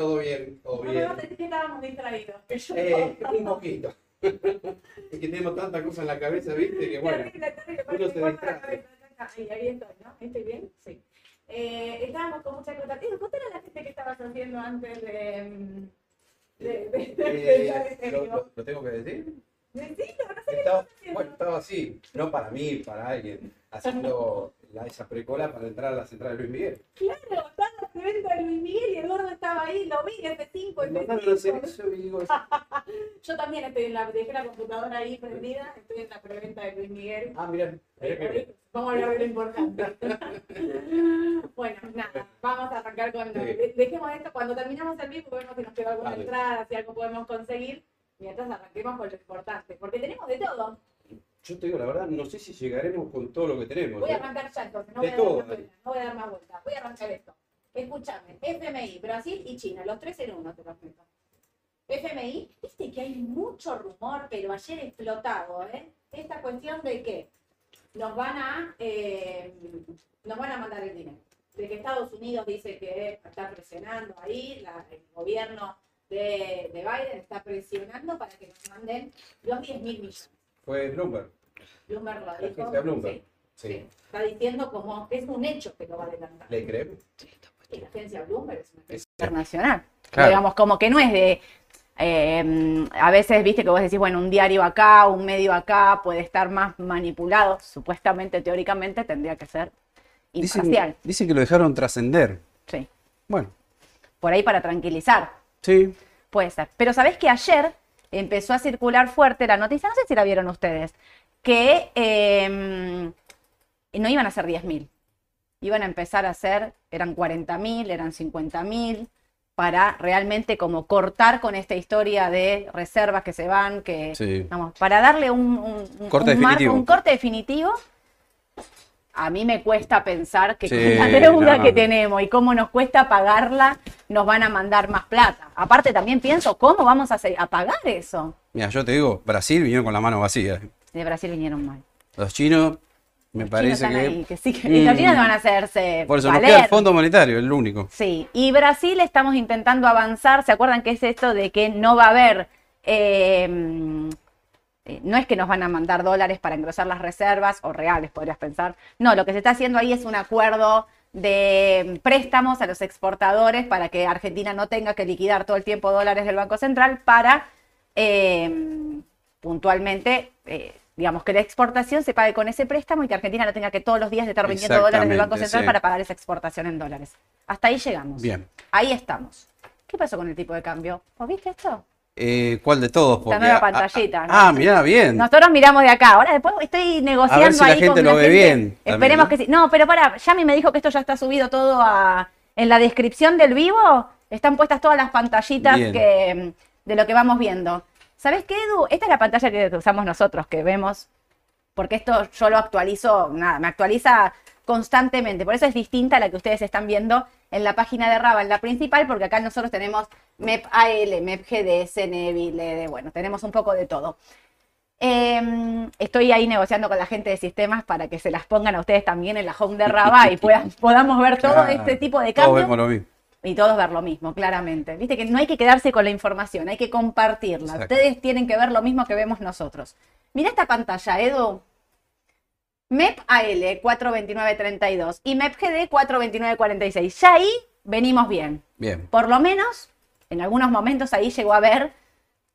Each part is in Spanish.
Todo bien, todo No bien. decir que estábamos distraídos. Eh, un poquito. es que tenemos tanta cosa en la cabeza, ¿viste? Que bueno. Terrible, terrible, uno se distrae. Ahí, ahí estoy, ¿no? ¿Estoy bien? Sí. Eh, estábamos con mucha cosa. Ed, contale a la gente que estabas haciendo antes de... mm, de, de, de estar Eh, lo, lo- lo tengo que decir. Decilo, no sé qué Estaba, haciendo. bueno, estaba así, no para mí, para alguien, haciendo la, esa precola para entrar a la central de Luis Miguel. Claro, estaba en el evento de Luis Miguel y Eduardo estaba ahí, lo vi, F5, Me mandaron a hacer F5. eso y digo, Yo también estoy en la, dejé la computadora ahí prendida, estoy en la preventa de Luis Miguel. ah, mira. Vamos a hablar de lo importante. bueno, nada, vamos a arrancar con. Sí. de- Dejemos esto, cuando terminamos el vivo, vemos si nos queda alguna Dale. entrada, si algo podemos conseguir. Mientras arranquemos con lo importante, porque tenemos de todo. Yo te digo la verdad, no sé si llegaremos con todo lo que tenemos. Voy a ¿eh? arrancar ya entonces, no voy a dar todo, no voy a dar más vueltas. Voy a arrancar esto. Escúchame, FMI, Brasil y China, los tres en uno te los meto. FMI, viste que hay mucho rumor, pero ayer explotado, ¿eh? Esta cuestión de que nos van a, eh, nos van a mandar el dinero. De que Estados Unidos dice que está presionando ahí, la- el gobierno de, de Biden está presionando para que nos manden los 10 mil millones. Fue Bloomberg. Bloomberg lo La dijo. agencia Bloomberg. sí. Sí. Sí, Está diciendo como que es un hecho que lo va a adelantar. ¿Le creemos? Y la agencia Bloomberg es una agencia Es- internacional. Claro. Digamos, como que no es de. eh, a veces viste que vos decís, bueno, un diario acá, un medio acá, puede estar más manipulado. Supuestamente, teóricamente, tendría que ser imparcial. Dicen, dicen que lo dejaron trascender. Sí. Bueno, Por ahí para tranquilizar. sí. Puede ser. Pero sabés que ayer empezó a circular fuerte la noticia, no sé si la vieron ustedes, que eh, no iban a ser 10.000. Iban a empezar a ser, eran 40.000, eran 50.000, para realmente como cortar con esta historia de reservas que se van, que, Sí. vamos, para darle un, un- un- Corte un marco, definitivo. un corte definitivo. A mí me cuesta pensar que Sí, con la deuda no. que tenemos y cómo nos cuesta pagarla, nos van a mandar más plata. Aparte también pienso, ¿cómo vamos a, se- a pagar eso? Mira, yo te digo, Brasil vinieron con la mano vacía. De Brasil vinieron mal. Los chinos, me Los parece chinos que. ahí, que sí, que- y los Mm. chinos van a hacerse Por eso nos valer. queda el Fondo Monetario, el único. Sí, y Brasil estamos intentando avanzar. ¿Se acuerdan que es esto de que no va a haber, eh, eh, no es que nos van a mandar dólares para engrosar las reservas, o reales podrías pensar. No, lo que se está haciendo ahí es un acuerdo de préstamos a los exportadores para que Argentina no tenga que liquidar todo el tiempo dólares del Banco Central para eh, puntualmente, eh, digamos, que la exportación se pague con ese préstamo y que Argentina no tenga que todos los días estar vendiendo dólares del Banco Central sí. para pagar esa exportación en dólares. Hasta ahí llegamos. Bien. Ahí estamos. ¿Qué pasó con el tipo de cambio? ¿Vos viste esto? Eh, ¿Cuál de todos? Porque- nueva ah, pantallita, Ah, ¿no? ah, mirá, bien. Nosotros miramos de acá. Ahora después estoy negociando A ver si la ahí gente con lo ve bien Esperemos también, que sí. No, pero para, Yami me dijo que esto ya está subido todo a. En la descripción del vivo están puestas todas las pantallitas Bien. que, de lo que vamos viendo. ¿Sabes qué, Edu? Esta es la pantalla que usamos nosotros, que vemos, porque esto yo lo actualizo, nada, me actualiza constantemente. Por eso es distinta a la que ustedes están viendo en la página de Raba, en la principal, porque acá nosotros tenemos MEP AL, MEP GDS, NEVI, LED, bueno, tenemos un poco de todo. Eh, estoy ahí negociando con la gente de sistemas para que se las pongan a ustedes también en la home de Raba y puedan, podamos ver todo este tipo de cambios lo mismo. y todos ver lo mismo, claramente. Viste que no hay que quedarse con la información, hay que compartirla. Exacto. Ustedes tienen que ver lo mismo que vemos nosotros. Mira esta pantalla, Edu. MEP AL 42932 y MEP GD 42946. Ya ahí venimos bien. Bien. Por lo menos, en algunos momentos ahí llegó a haber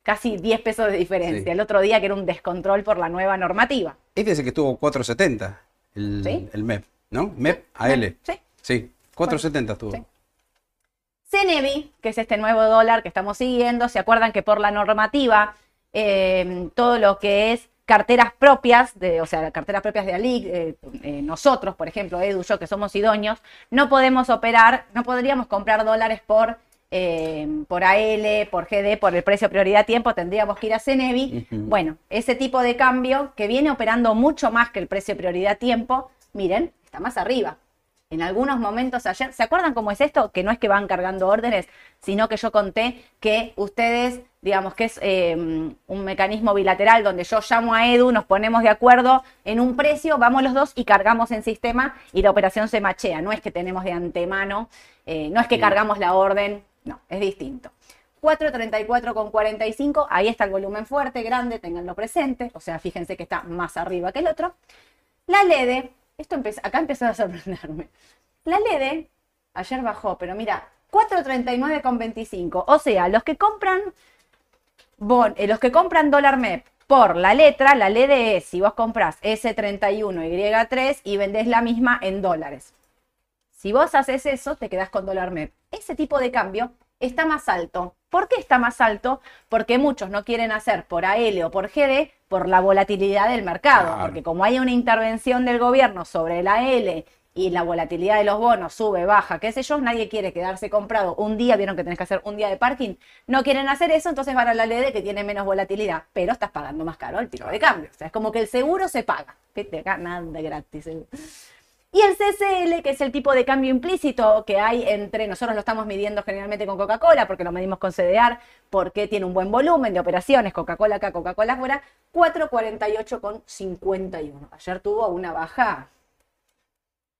casi 10 pesos de diferencia. Sí. El otro día que era un descontrol por la nueva normativa. Este es el que estuvo 470, el, ¿Sí? el MEP, ¿no? MEP AL. Sí. Sí, 470 estuvo. Sí. CNEVI, que es este nuevo dólar que estamos siguiendo, se acuerdan que por la normativa, eh, todo lo que es carteras propias, de, o sea, carteras propias de ALIC, eh, eh, nosotros, por ejemplo, Edu, yo, que somos idóneos, no podemos operar, no podríamos comprar dólares por, eh, por AL, por GD, por el precio prioridad tiempo, tendríamos que ir a CNEVI. Ujú. Bueno, ese tipo de cambio que viene operando mucho más que el precio prioridad tiempo, miren, está más arriba. En algunos momentos ayer, ¿se acuerdan cómo es esto? Que no es que van cargando órdenes, sino que yo conté que ustedes, digamos que es eh, un mecanismo bilateral donde yo llamo a Edu, nos ponemos de acuerdo en un precio, vamos los dos y cargamos en sistema y la operación se machea. No es que tenemos de antemano, eh, no es que cargamos la orden, no, es distinto. 4.34 con 45, ahí está el volumen fuerte, grande, tenganlo presente, o sea, fíjense que está más arriba que el otro. La LED, esto empieza, acá empezó a sorprenderme. La LED ayer bajó, pero mira, 4.39 con 25, o sea, los que compran eh, los que compran dólar MEP por la letra, la LED es si vos compras S31Y3 y vendés la misma en dólares. Si vos haces eso, te quedás con dólar MEP. Ese tipo de cambio está más alto. ¿Por qué está más alto? Porque muchos no quieren hacer por AL o por GD por la volatilidad del mercado. Claro. Porque como hay una intervención del gobierno sobre el AL y la volatilidad de los bonos sube, baja, qué sé yo, nadie quiere quedarse comprado un día, vieron que tenés que hacer un día de parking, no quieren hacer eso, entonces van a la LED que tiene menos volatilidad, pero estás pagando más caro el tipo de cambio. O sea, es como que el seguro se paga. Viste, acá nada de gratis. Y el CCL, que es el tipo de cambio implícito que hay entre, nosotros lo estamos midiendo generalmente con Coca-Cola, porque lo medimos con CDR, porque tiene un buen volumen de operaciones, Coca-Cola acá, Coca-Cola afuera, 448 con 51. Ayer tuvo una baja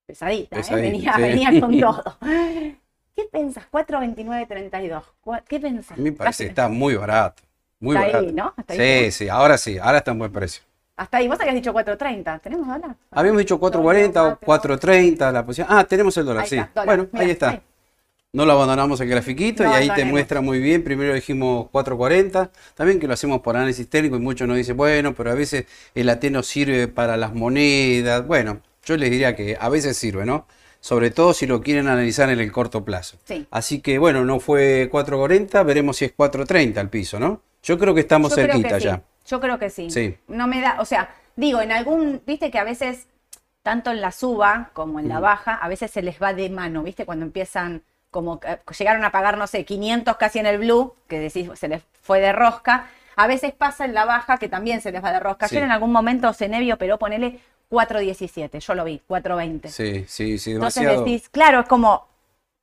pesadita, ¿eh? Venía, sí. venía con todo. ¿Qué pensás? 429.32. Cua- ¿Qué pensás? A mí me parece que está muy barato. Muy Está ahí, barato. ¿no? Ahí sí, sí, ahora sí, ahora está en buen precio. Hasta ahí, vos habías dicho 4.30. ¿Tenemos dólar? Habíamos dicho 4.40 o 4.30 la posición. Ah, tenemos el dólar, Ahí sí. está, dólar. Bueno, Mira, ahí está. ahí. No lo abandonamos el grafiquito No y ahí te muestra muy bien. Primero dijimos 4.40, también que lo hacemos por análisis técnico y muchos nos dicen, bueno, pero a veces el AT no sirve para las monedas. Bueno, yo les diría que a veces sirve, ¿no? Sobre todo si lo quieren analizar en el corto plazo. Sí. Así que bueno, no fue 4.40, veremos si es 4.30 el piso, ¿no? Yo creo que estamos Yo creo que cerquita sí. ya. Yo creo que sí. Sí. No me da, o sea, digo, en algún, viste que a veces, tanto en la suba como en la Mm. baja, a veces se les va de mano, viste, cuando empiezan, como que llegaron a pagar, no sé, 500 casi en el blue, que decís, se les fue de rosca. A veces pasa en la baja que también se les va de rosca. Sí. Ayer en algún momento Cenevio, pero ponele 4.17, yo lo vi, 4.20. Sí, sí, sí, Entonces demasiado. decís, claro, es como,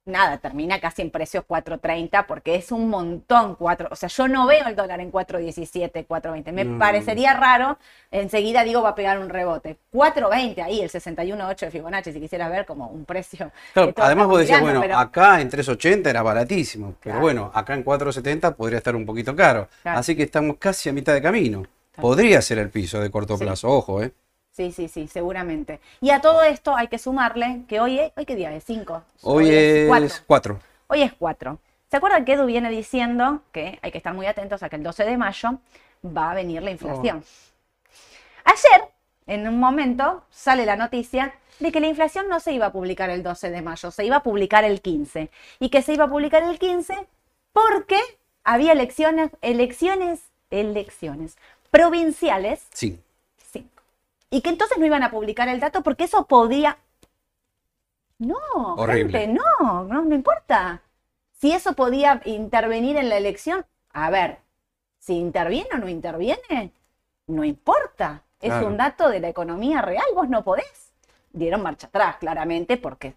nada, termina casi en precios 4.30 porque es un montón, 4, o sea, yo no veo el dólar en 4.17, 4.20, me parecería raro, enseguida digo va a pegar un rebote. 4.20 ahí, el 61.8 de Fibonacci, si quisieras ver como un precio. Claro, todos además vos decías, bueno, pero- acá en 380 era baratísimo, pero Claro. bueno, acá en 470 podría estar un poquito caro. Claro. Así que estamos casi a mitad de camino. Podría ser el piso de corto Sí. plazo, ojo, ¿eh? Sí, sí, sí, seguramente. Y a todo esto hay que sumarle que hoy es, ¿hoy qué día es? 5. Hoy es 4. 4. Hoy es 4. ¿Se acuerdan que Edu viene diciendo que hay que estar muy atentos a que el 12 de mayo va a venir la inflación? Ayer, en un momento, sale la noticia de que la inflación no se iba a publicar el 12 de mayo, se iba a publicar el 15. Y que se iba a publicar el 15 porque había elecciones, elecciones, elecciones provinciales Sí. 5. Y que entonces no iban a publicar el dato porque eso podría... No, Horrible. gente, no, no, no importa. Si eso podía intervenir en la elección, a ver, si interviene o no interviene, no importa. Es Claro. un dato de la economía real, vos no podés. Dieron marcha atrás, claramente, porque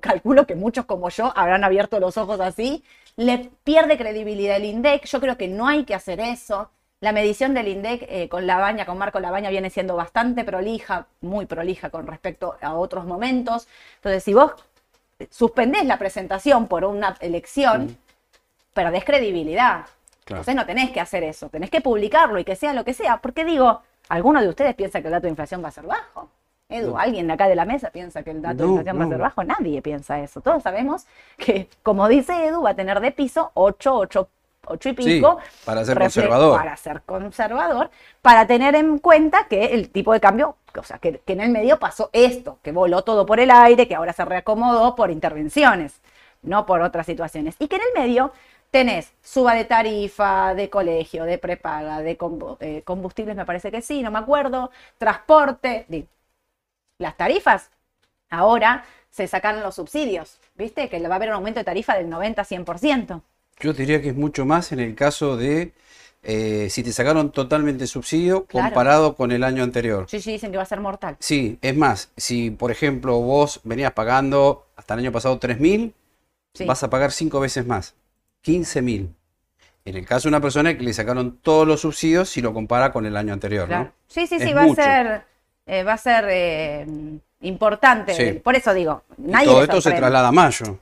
calculo que muchos como yo habrán abierto los ojos así. Le pierde credibilidad el INDEC. Yo creo que no hay que hacer eso. La medición del INDEC eh, con Labaña, con Marco Labaña, viene siendo bastante prolija, muy prolija con respecto a otros momentos. Entonces, si vos suspendés la presentación por una elección, Mm. perdés credibilidad. Claro. Entonces no tenés que hacer eso, tenés que publicarlo y que sea lo que sea. Porque digo, ¿alguno de ustedes piensa que el dato de inflación va a ser bajo? Edu, No. ¿alguien de acá de la mesa piensa que el dato de No, inflación va a ser bajo? Nadie piensa eso. Todos sabemos que, como dice Edu, va a tener de piso 8, 8, 8 y Sí, pico. para ser conservador. Para ser conservador, para tener en cuenta que el tipo de cambio, o sea, que, que en el medio pasó esto, que voló todo por el aire, que ahora se reacomodó por intervenciones, no por otras situaciones. Y que en el medio tenés suba de tarifa, de colegio, de prepaga, de eh, combustibles, me parece que sí, no me acuerdo, transporte, las tarifas. Ahora se sacan los subsidios, ¿viste? Que va a haber un aumento de tarifa del 90-100%. Yo diría que es mucho más en el caso de eh, si te sacaron totalmente subsidio Claro. comparado con el año anterior. Sí, sí, dicen que va a ser mortal. Sí, es más, si por ejemplo vos venías pagando hasta el año pasado 3.000, Sí. vas a pagar cinco veces más, 15.000. En el caso de una persona que le sacaron todos los subsidios si lo compara con el año anterior, Claro. ¿no? Sí, sí, sí, Es va mucho. a ser, eh, va a ser eh, importante. Sí. Por eso digo, Y nadie todo esto se traslada a mayo.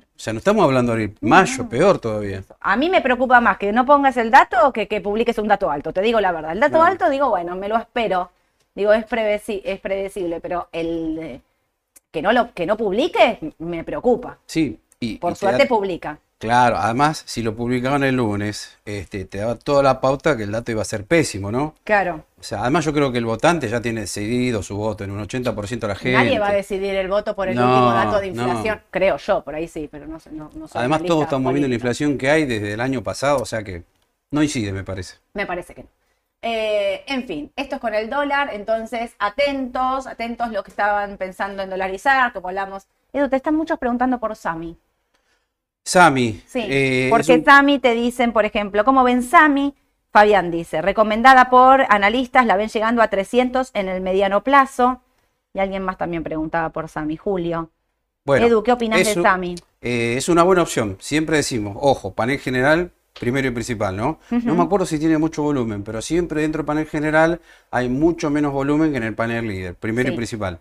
O sea, no estamos hablando de mayo, peor todavía. A mí me preocupa más que no pongas el dato o que, que publiques un dato alto, te digo la verdad. El dato alto, digo, bueno, me lo espero. Digo, es, es predecible, pero el eh, que no lo que no publique me preocupa. Sí, y, Por y suerte publica. Claro, además, si lo publicaban el lunes, este, te daba toda la pauta que el dato iba a ser pésimo, ¿no? Claro. O sea, además yo creo que el votante ya tiene decidido su voto en un 80% de la gente. Nadie va a decidir el voto por el No, último dato de no. inflación. Creo yo, por ahí sí, pero no sé. No, no soy Además, todos estamos viendo la política. inflación que hay desde el año pasado, o sea que no incide, me parece. Me parece que no. Eh, en fin, esto es con el dólar, entonces atentos, atentos los que estaban pensando en dolarizar, como hablamos. Edu, te están muchos preguntando por Sami. Sami, Sí, eh, porque un- Sami te dicen, por ejemplo, ¿cómo ven Sami? Fabián dice, recomendada por analistas, la ven llegando a 300 en el mediano plazo. Y alguien más también preguntaba por Sami, Julio. bueno, Edu, ¿qué opinas de Sami? eh, es una buena opción. Siempre decimos, ojo, panel general, primero y principal, ¿no? No me acuerdo si tiene mucho volumen, pero siempre dentro del panel general hay mucho menos volumen que en el panel líder, primero Sí. y principal.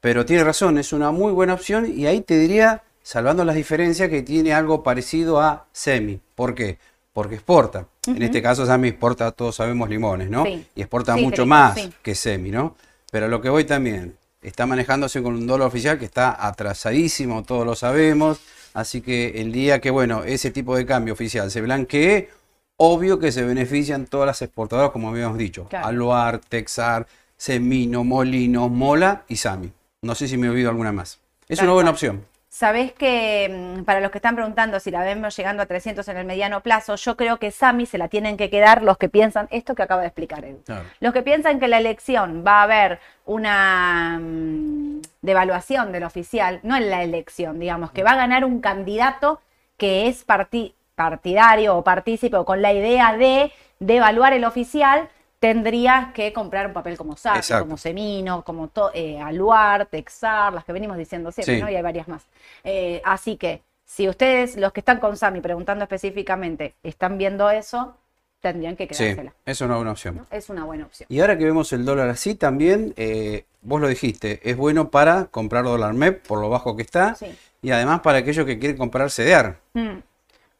Pero tiene razón, es una muy buena opción y ahí te diría, salvando las diferencias, que tiene algo parecido a Semi. ¿Por qué? Porque exporta. En este caso, Semi exporta, todos sabemos, limones, ¿no? Sí. Y exporta Sí, mucho más sí. que Semi, ¿no? Pero lo que voy también, está manejándose con un dólar oficial que está atrasadísimo, todos lo sabemos. Así que el día que, bueno, ese tipo de cambio oficial se blanquee, obvio que se benefician todas las exportadoras, como habíamos dicho. Claro. Aluar, Texar, Semino, Molino, Mola y Sami. No sé si me olvido alguna más. Es una buena opción. Sabés que mm, para los que están preguntando si la vemos llegando a 300 en el mediano plazo, yo creo que Sami se la tienen que quedar los que piensan esto que acaba de explicar Edu. Claro. Los que piensan que la elección va a haber una mm, devaluación del oficial, no en la elección, digamos, que va a ganar un candidato que es parti- partidario o partícipe o con la idea de devaluar el oficial, tendrías que comprar un papel como Exacto. como Semino, como to- eh, Aluar, Texar, las que venimos diciendo siempre, Sí. ¿no? Y hay varias más. Eh, así que, si ustedes, los que están con Sami preguntando específicamente, están viendo eso, tendrían que Sí, quedársela. es una buena opción. ¿no? Es una buena opción. Y ahora que vemos el dólar así también, eh, vos lo dijiste, es bueno para comprar dólar MEP por lo bajo que está Sí. y además para aquellos que quieren comprar CDR Mm. y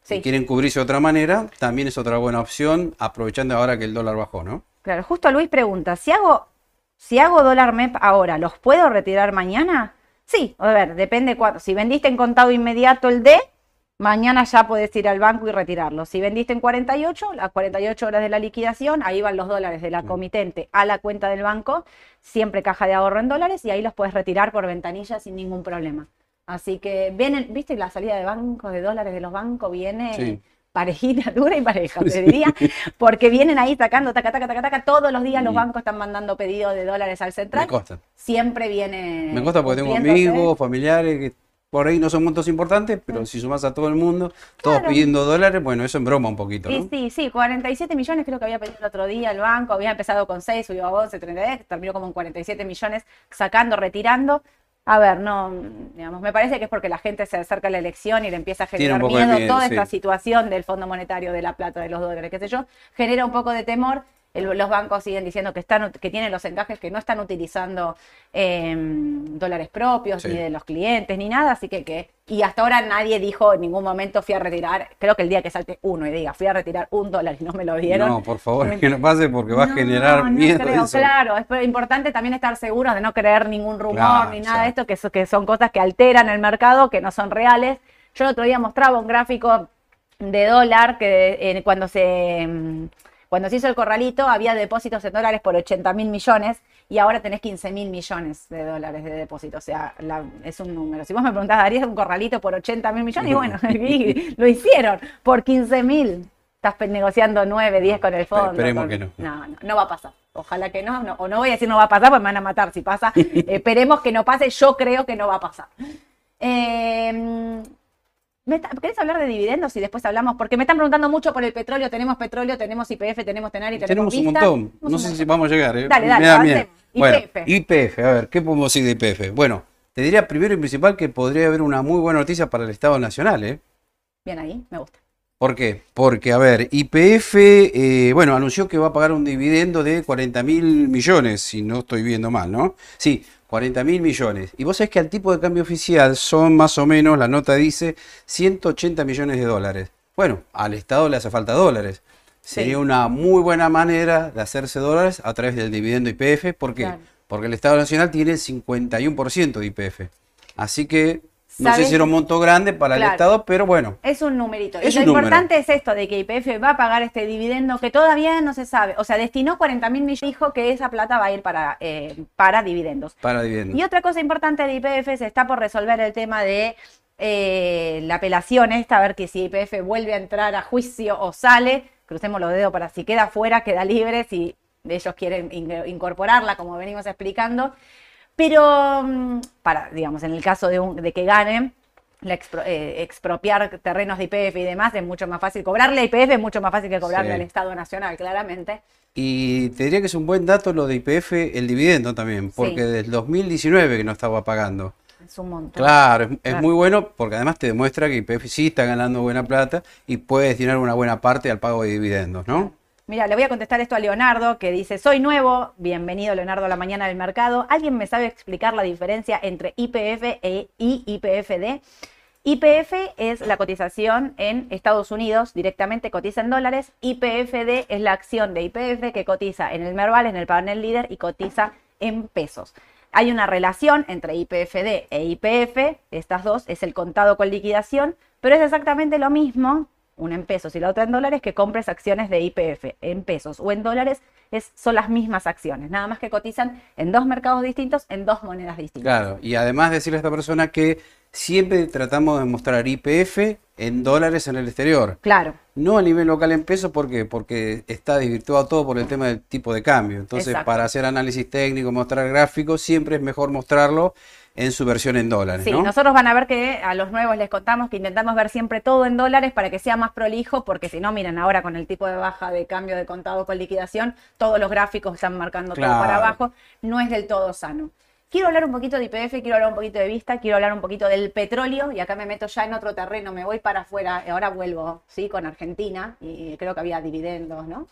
Sí, quieren cubrirse de otra manera, también es otra buena opción aprovechando ahora que el dólar bajó, ¿no? Claro. Justo Luis pregunta, si hago, si hago dólar MEP ahora, ¿los puedo retirar mañana? Sí, a ver, depende cuánto. Si vendiste en contado inmediato el D, mañana ya podés ir al banco y retirarlo. Si vendiste en 48, las 48 horas de la liquidación, ahí van los dólares de la comitente a la cuenta del banco, siempre caja de ahorro en dólares, y ahí los puedes retirar por ventanilla sin ningún problema. Así que vienen, ¿viste la salida de bancos, de dólares de los bancos? Viene Sí. Parejita, dura y pareja, te diría, porque vienen ahí sacando, taca, taca, taca, taca, todos los días los bancos están mandando pedidos de dólares al Me central, consta. siempre viene Me consta porque tengo amigos, familiares que por ahí no son montos importantes, pero si sumás a todo el mundo, todos Claro. pidiendo dólares, bueno, eso embroma un poquito, Sí, ¿no? sí, sí, 47 millones creo que había pedido el otro día el banco, había empezado con 6, subió a 11, 33, terminó como en 47 millones sacando, retirando. A ver, no, digamos, me parece que es porque la gente se acerca a la elección y le empieza a generar miedo, miedo, toda sí. esta situación del Fondo Monetario, de la plata, de los dólares, qué sé yo, genera un poco de temor. El- los bancos siguen diciendo que están que tienen los encajes que no están utilizando eh, dólares propios Sí. ni de los clientes ni nada, así que, que y hasta ahora nadie dijo en ningún momento fui a retirar, creo que el día que salte uno y diga fui a retirar un dólar y no me lo dieron. No, por favor, que no pase porque va a generar no miedo. creo, eso. claro, es importante también estar seguros de no creer ningún rumor Claro, ni nada de esto, que, so- que son cosas que alteran el mercado, que no son reales. Yo el otro día mostraba un gráfico de dólar que eh, cuando se mm, cuando se hizo el corralito había depósitos en dólares por 80 mil millones y ahora tenés 15 mil millones de dólares de depósito. O sea, la- es un número. Si vos me preguntás, ¿darías un corralito por 80 mil millones? Y bueno, y lo hicieron por 15 mil. Estás negociando 9, 10 con el fondo. Esperemos con- que no. No, no, no va a pasar. Ojalá que no, no, O no voy a decir no va a pasar, pues me van a matar si pasa. Esperemos que no pase. Yo creo que no va a pasar. Eh, ¿Me ¿Querés hablar de dividendos y después hablamos? Porque me están preguntando mucho por el petróleo. Tenemos petróleo, tenemos IPF, tenemos Tenari, tenemos, Tenemos un Vista. montón. No sé si vamos a llegar. ¿eh? Dale, dale, Me da miedo. avancemos. Bueno, YPF. YPF, a ver, ¿qué podemos decir de YPF? Bueno, te diría primero y principal que podría haber una muy buena noticia para el Estado Nacional, ¿eh? Bien ahí, me gusta. ¿Por qué? Porque, a ver, YPF, eh, bueno, anunció que va a pagar un dividendo de 40 mil millones, si no estoy viendo mal, ¿no? Sí, 40 mil millones. Y vos sabés que al tipo de cambio oficial son más o menos, la nota dice, 180 millones de dólares. Bueno, al Estado le hace falta dólares. Sería una muy buena manera de hacerse dólares a través del dividendo YPF. ¿Por qué? Claro. Porque el Estado Nacional tiene el 51% de YPF. Así que no sé si era un monto grande para Claro. el Estado, pero bueno. Es un numerito. Es y lo número. importante es esto, de que IPF va a pagar este dividendo que todavía no se sabe. O sea, destinó 40 mil millones, dijo que esa plata va a ir para, eh, para dividendos. Para dividendo. Y otra cosa importante de IPF se está por resolver el tema de eh, la apelación esta, a ver que si IPF vuelve a entrar a juicio o sale, crucemos los dedos para si queda fuera, queda libre, si ellos quieren in- incorporarla, como venimos explicando. Pero mm, para, digamos, en el caso de, un- de que ganen, la expro- eh, expropiar terrenos de IPF y demás es mucho más fácil. Cobrarle a IPF es mucho más fácil que cobrarle Sí. al Estado Nacional, claramente. Y te diría que es un buen dato lo de IPF, el dividendo también, porque Sí. desde el 2019 que no estaba pagando. Es un montón. Claro, es, es Claro. muy bueno porque además te demuestra que IPF sí está ganando buena plata y puede destinar una buena parte al pago de dividendos, ¿no? Mira, le voy a contestar esto a Leonardo, que dice, soy nuevo, bienvenido Leonardo a la mañana del mercado. ¿Alguien me sabe explicar la diferencia entre IPF e- IPFD? IPF es la cotización en Estados Unidos, directamente cotiza en dólares. IPFD es la acción de IPF que cotiza en el Merval, en el panel líder y cotiza en pesos. Hay una relación entre IPFD e IPF, estas dos, es el contado con liquidación, pero es exactamente lo mismo, una en pesos y la otra en dólares, que compres acciones de IPF en pesos o en dólares, es, son las mismas acciones, nada más que cotizan en dos mercados distintos, en dos monedas distintas. Claro, y además decirle a esta persona que siempre tratamos de mostrar IPF en dólares en el exterior. Claro, No a nivel local en pesos, ¿por qué? Porque está desvirtuado todo por el tema del tipo de cambio. Entonces, Exacto. para hacer análisis técnico, mostrar gráficos, siempre es mejor mostrarlo en su versión en dólares, Sí, ¿no? nosotros van a ver que a los nuevos les contamos que intentamos ver siempre todo en dólares para que sea más prolijo, porque si no, miren, ahora con el tipo de baja de cambio de contado con liquidación, todos los gráficos están marcando todo para abajo, no es del todo sano. Quiero hablar un poquito de IPF, quiero hablar un poquito de Vista, quiero hablar un poquito del petróleo, y acá me meto ya en otro terreno, me voy para afuera, y ahora vuelvo, ¿sí? Con Argentina, y creo que había dividendos, ¿no?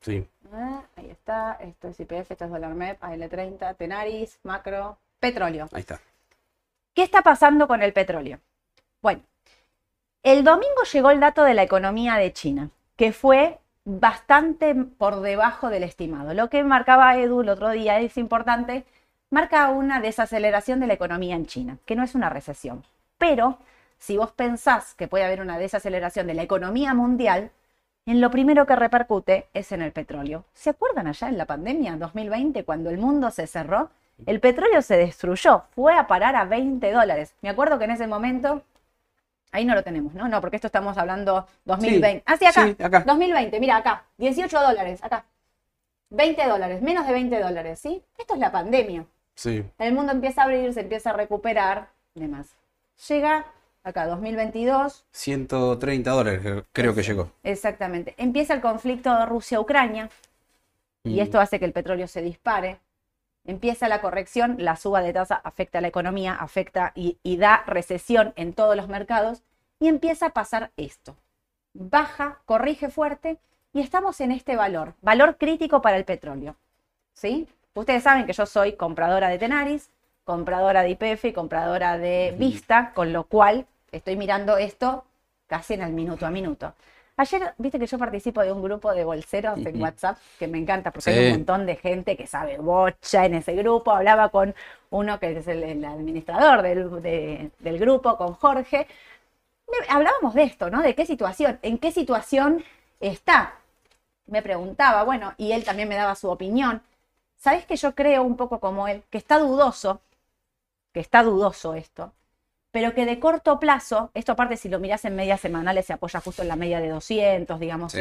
Sí. Ah, ahí está, esto es IPF, esto es dólar MEP, AL30, Tenaris, macro, petróleo. Ahí está. ¿Qué está pasando con el petróleo? Bueno, el domingo llegó el dato de la economía de China, que fue bastante por debajo del estimado. Lo que marcaba Edu el otro día es importante, marca una desaceleración de la economía en China, que no es una recesión. Pero si vos pensás que puede haber una desaceleración de la economía mundial, en lo primero que repercute es en el petróleo. ¿Se acuerdan allá en la pandemia 2020 cuando el mundo se cerró? El petróleo se destruyó, fue a parar a 20 dólares. Me acuerdo que en ese momento, ahí no lo tenemos, ¿no? No, porque esto estamos hablando 2020. ah, sí, acá, sí, acá. 2020, mira acá, 18 dólares, acá. 20 dólares, menos de 20 dólares, ¿sí? Esto es la pandemia. Sí. El mundo empieza a abrir, se empieza a recuperar, y demás. Llega acá, 2022, 130 dólares creo- que llegó. Exactamente. Empieza el conflicto Rusia-Ucrania y Mm. esto hace que el petróleo se dispare. Empieza la corrección, la suba de tasa afecta a la economía, afecta y, y da recesión en todos los mercados y empieza a pasar esto. Baja, corrige fuerte y estamos en este valor, valor crítico para el petróleo. ¿Sí? Ustedes saben que yo soy compradora de Tenaris, compradora de IPF y compradora de Vista, con lo cual estoy mirando esto casi en el minuto a minuto. Ayer, viste que yo participo de un grupo de bolseros en. WhatsApp, que me encanta porque Sí. hay un montón de gente que sabe bocha en ese grupo. Hablaba con uno que es el, el administrador del, de- del grupo, con Jorge. Hablábamos de esto, ¿no? De qué situación, en qué situación está. Me preguntaba, bueno, y él también me daba su opinión. ¿Sabes que yo creo un poco como él, que está dudoso, que está dudoso esto, pero que de corto plazo, esto aparte si lo mirás en medias semanales se apoya justo en la media de 200, digamos. Sí.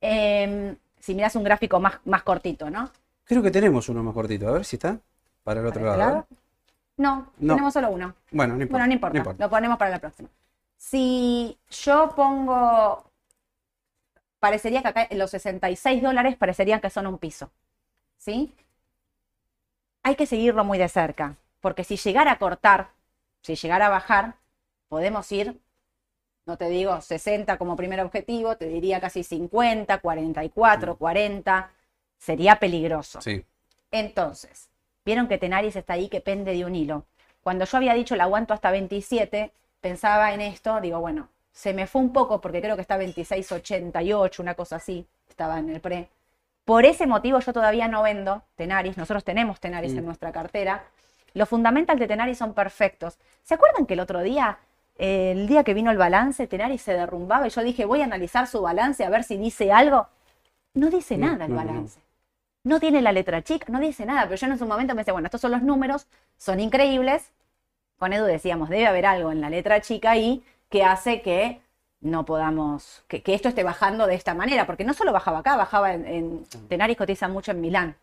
Em, si mirás un gráfico más, más cortito, ¿no? Creo que tenemos uno más cortito. A ver si está. Para el otro ¿Para lado. este lado? No, No. tenemos solo uno. Bueno, no importa. Bueno, no importa, lo ponemos para la próxima. Si yo pongo, parecería que acá los 66 dólares parecerían que son un piso. ¿Sí? Hay que seguirlo muy de cerca, porque si llegara a cortar, si llegara a bajar, podemos ir, no te digo 60 como primer objetivo, te diría casi 50, 44, 40, sería peligroso. Sí. Entonces, vieron que Tenaris está ahí que pende de un hilo. Cuando yo había dicho el aguanto hasta 27, pensaba en esto, digo, bueno, se me fue un poco porque creo que está 26.88, una cosa así, estaba en el pre. Por ese motivo yo todavía no vendo Tenaris, nosotros tenemos Tenaris en Mm. nuestra cartera. Los fundamentals de Tenaris son perfectos. ¿Se acuerdan que el otro día, eh, el día que vino el balance, Tenaris se derrumbaba y yo dije, voy a analizar su balance a ver si dice algo? No dice No, nada el no, no. balance. No tiene la letra chica, no dice nada, pero yo en su momento me decía, bueno, estos son los números, son increíbles. Con Edu decíamos, debe haber algo en la letra chica ahí que hace que no podamos, que, que esto esté bajando de esta manera, porque no solo bajaba acá, bajaba en, en Tenaris cotiza mucho en Milán.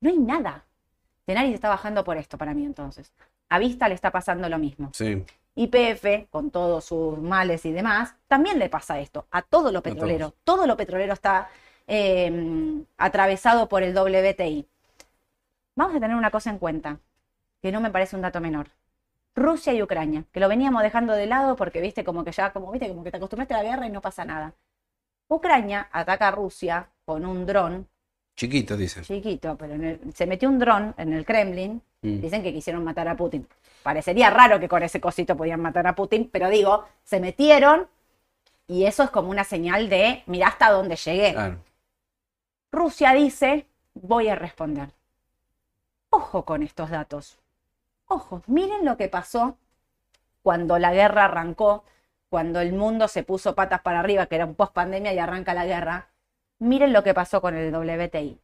No hay nada. Tenaris está bajando por esto para mí entonces. A Vista le está pasando lo mismo. Sí. YPF, con todos sus males y demás, también le pasa esto a todo lo petrolero. Todo lo petrolero está eh, atravesado por el WTI. Vamos a tener una cosa en cuenta, que no me parece un dato menor. Rusia y Ucrania, que lo veníamos dejando de lado porque viste como que ya, como viste, como que te acostumbraste a la guerra y no pasa nada. Ucrania ataca a Rusia con un dron Chiquito, dicen. chiquito, pero en el- se metió un dron en el Kremlin. Mm. Dicen que quisieron matar a Putin. Parecería raro que con ese cosito podían matar a Putin, pero digo, se metieron y eso es como una señal de, mira hasta dónde llegué. Claro. Rusia dice, voy a responder. Ojo con estos datos. Ojo, miren lo que pasó cuando la guerra arrancó, cuando el mundo se puso patas para arriba, que era un post pandemia y arranca la guerra. Miren lo que pasó con el WTI.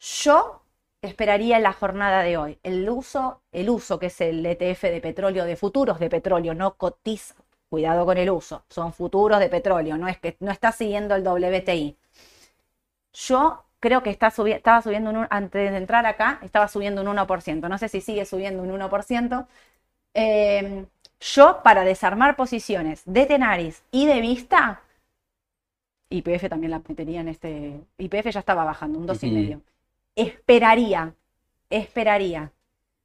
Yo esperaría la jornada de hoy el uso, el uso que es el ETF de petróleo, de futuros de petróleo, no cotiza. Cuidado con el uso, son futuros de petróleo, no es que no está siguiendo el WTI. Yo creo que está subi- estaba subiendo un, antes de entrar acá, estaba subiendo un 1%. No sé si sigue subiendo un 1%. Eh, yo, para desarmar posiciones de Tenaris y de Vista, IPF también la metería en este. IPF ya estaba bajando, un 2,5. Esperaría, esperaría.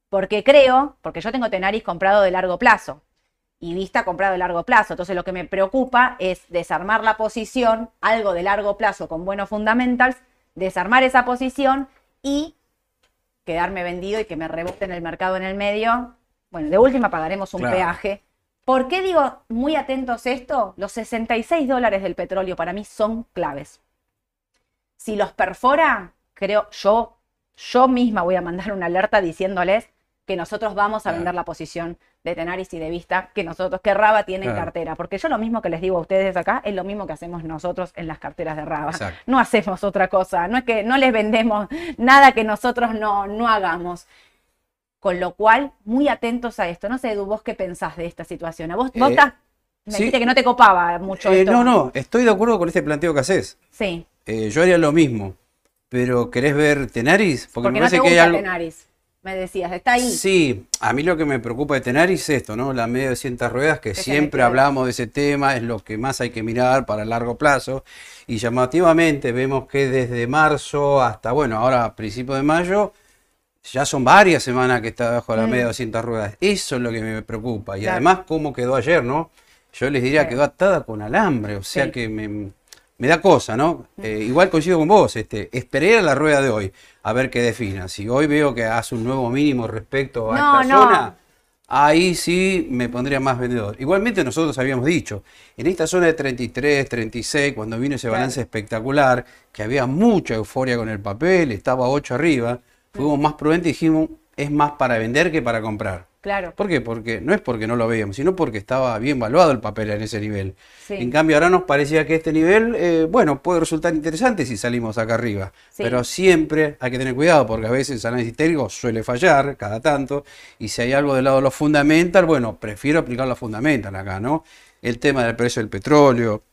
Porque creo, porque yo tengo Tenaris comprado de largo plazo y Vista comprado de largo plazo. Entonces lo que me preocupa es desarmar la posición, algo de largo plazo con buenos fundamentals, desarmar esa posición y quedarme vendido y que me rebote en el mercado en el medio. Bueno, de última pagaremos un Claro. peaje. ¿Por qué digo muy atentos esto? Los 66 dólares del petróleo para mí son claves. Si los perfora, creo yo, yo misma voy a mandar una alerta diciéndoles que nosotros vamos a vender la posición de Tenaris y de Vista que nosotros, que Raba tiene en Claro. cartera. Porque yo lo mismo que les digo a ustedes acá es lo mismo que hacemos nosotros en las carteras de Raba. Exacto. No hacemos otra cosa, no es que no les vendemos nada que nosotros no, no hagamos. Con lo cual, muy atentos a esto. No sé, Edu, vos qué pensás de esta situación. ¿A vos, vos Eh, estás- me sí. dijiste que no te copaba mucho Eh, esto? no, no, estoy de acuerdo con este planteo que haces. Sí, Eh, yo haría lo mismo. Pero ¿querés ver Tenaris? Porque, porque, me no te parece que hay gusta algo. Tenaris. Me decías, está ahí. Sí, a mí lo que me preocupa de Tenaris es esto, ¿no? La media de 200 ruedas, que siempre hablamos de ese tema, es lo que más hay que mirar para largo plazo. Y llamativamente vemos que desde marzo hasta, bueno, ahora a principios de mayo, ya son varias semanas que está bajo la Mm. media de 200 ruedas. Eso es lo que me preocupa. Y Claro. además, cómo quedó ayer, ¿no? Yo les diría, Sí. quedó atada con alambre, o sea Sí. que me, me da cosa, ¿no? Eh, igual coincido con vos, este, esperé a la rueda de hoy a ver qué defina. Si hoy veo que hace un nuevo mínimo respecto a No, esta no. zona, ahí sí me pondría más vendedor. Igualmente nosotros habíamos dicho, en esta zona de 33, 36, cuando vino ese Claro. balance espectacular, que había mucha euforia con el papel, estaba 8 arriba, fuimos más prudentes y dijimos, es más para vender que para comprar. Claro. ¿Por qué? Porque no es porque no lo veíamos, sino porque estaba bien valuado el papel en ese nivel. Sí. En cambio, ahora nos parecía que este nivel, eh, bueno, puede resultar interesante si salimos acá arriba. Sí. Pero siempre hay que tener cuidado porque a veces el análisis técnico suele fallar cada tanto. Y si hay algo del lado de los fundamental, bueno, prefiero aplicar los fundamental acá, ¿no? El tema del precio del petróleo,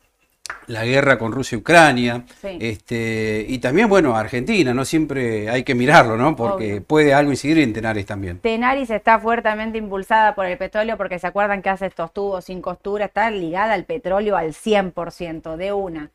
la guerra con Rusia y Ucrania, Sí. este, y también, bueno, Argentina, ¿no? Siempre hay que mirarlo, ¿no? Porque Obvio. puede algo incidir en Tenares también. Tenaris está fuertemente impulsada por el petróleo porque se acuerdan que hace estos tubos sin costura, está ligada al petróleo al 100% de una.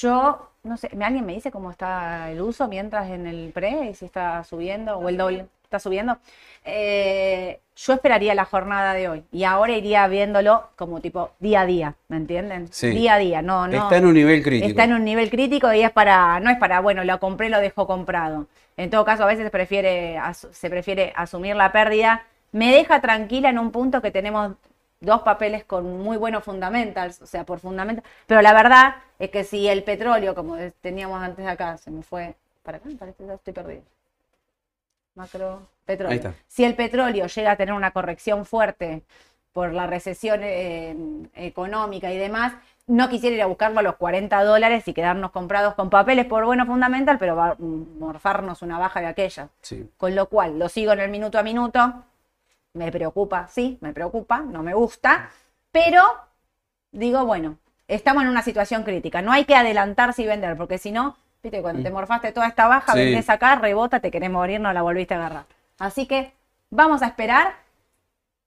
Yo, no sé, ¿me- ¿alguien me dice cómo está el uso mientras en el pre? Si está subiendo o el doble está subiendo. Eh, yo esperaría la jornada de hoy y ahora iría viéndolo como tipo día a día, ¿me entienden? Sí. Día a día, no, no. Está en un nivel crítico. Está en un nivel crítico y es para, no es para, bueno, lo compré, lo dejo comprado. En todo caso, a veces se prefiere, se prefiere asumir la pérdida. Me deja tranquila en un punto que tenemos dos papeles con muy buenos fundamentals, o sea, por fundamental. Pero la verdad es que si el petróleo, como teníamos antes acá, se me fue para acá, parece que ya estoy perdido. Macro, petróleo. Ahí está. Si el petróleo llega a tener una corrección fuerte por la recesión eh, económica y demás, no quisiera ir a buscarlo a los 40 dólares y quedarnos comprados con papeles por bueno fundamental, pero va, mm, morfarnos una baja de aquella. Sí. Con lo cual, lo sigo en el minuto a minuto. Me preocupa, sí, me preocupa, no me gusta, pero digo, bueno, estamos en una situación crítica. No hay que adelantarse y vender, porque si no, viste, cuando te morfaste toda esta baja, Sí. vendés acá, rebota, te querés morir, no la volviste a agarrar. Así que vamos a esperar.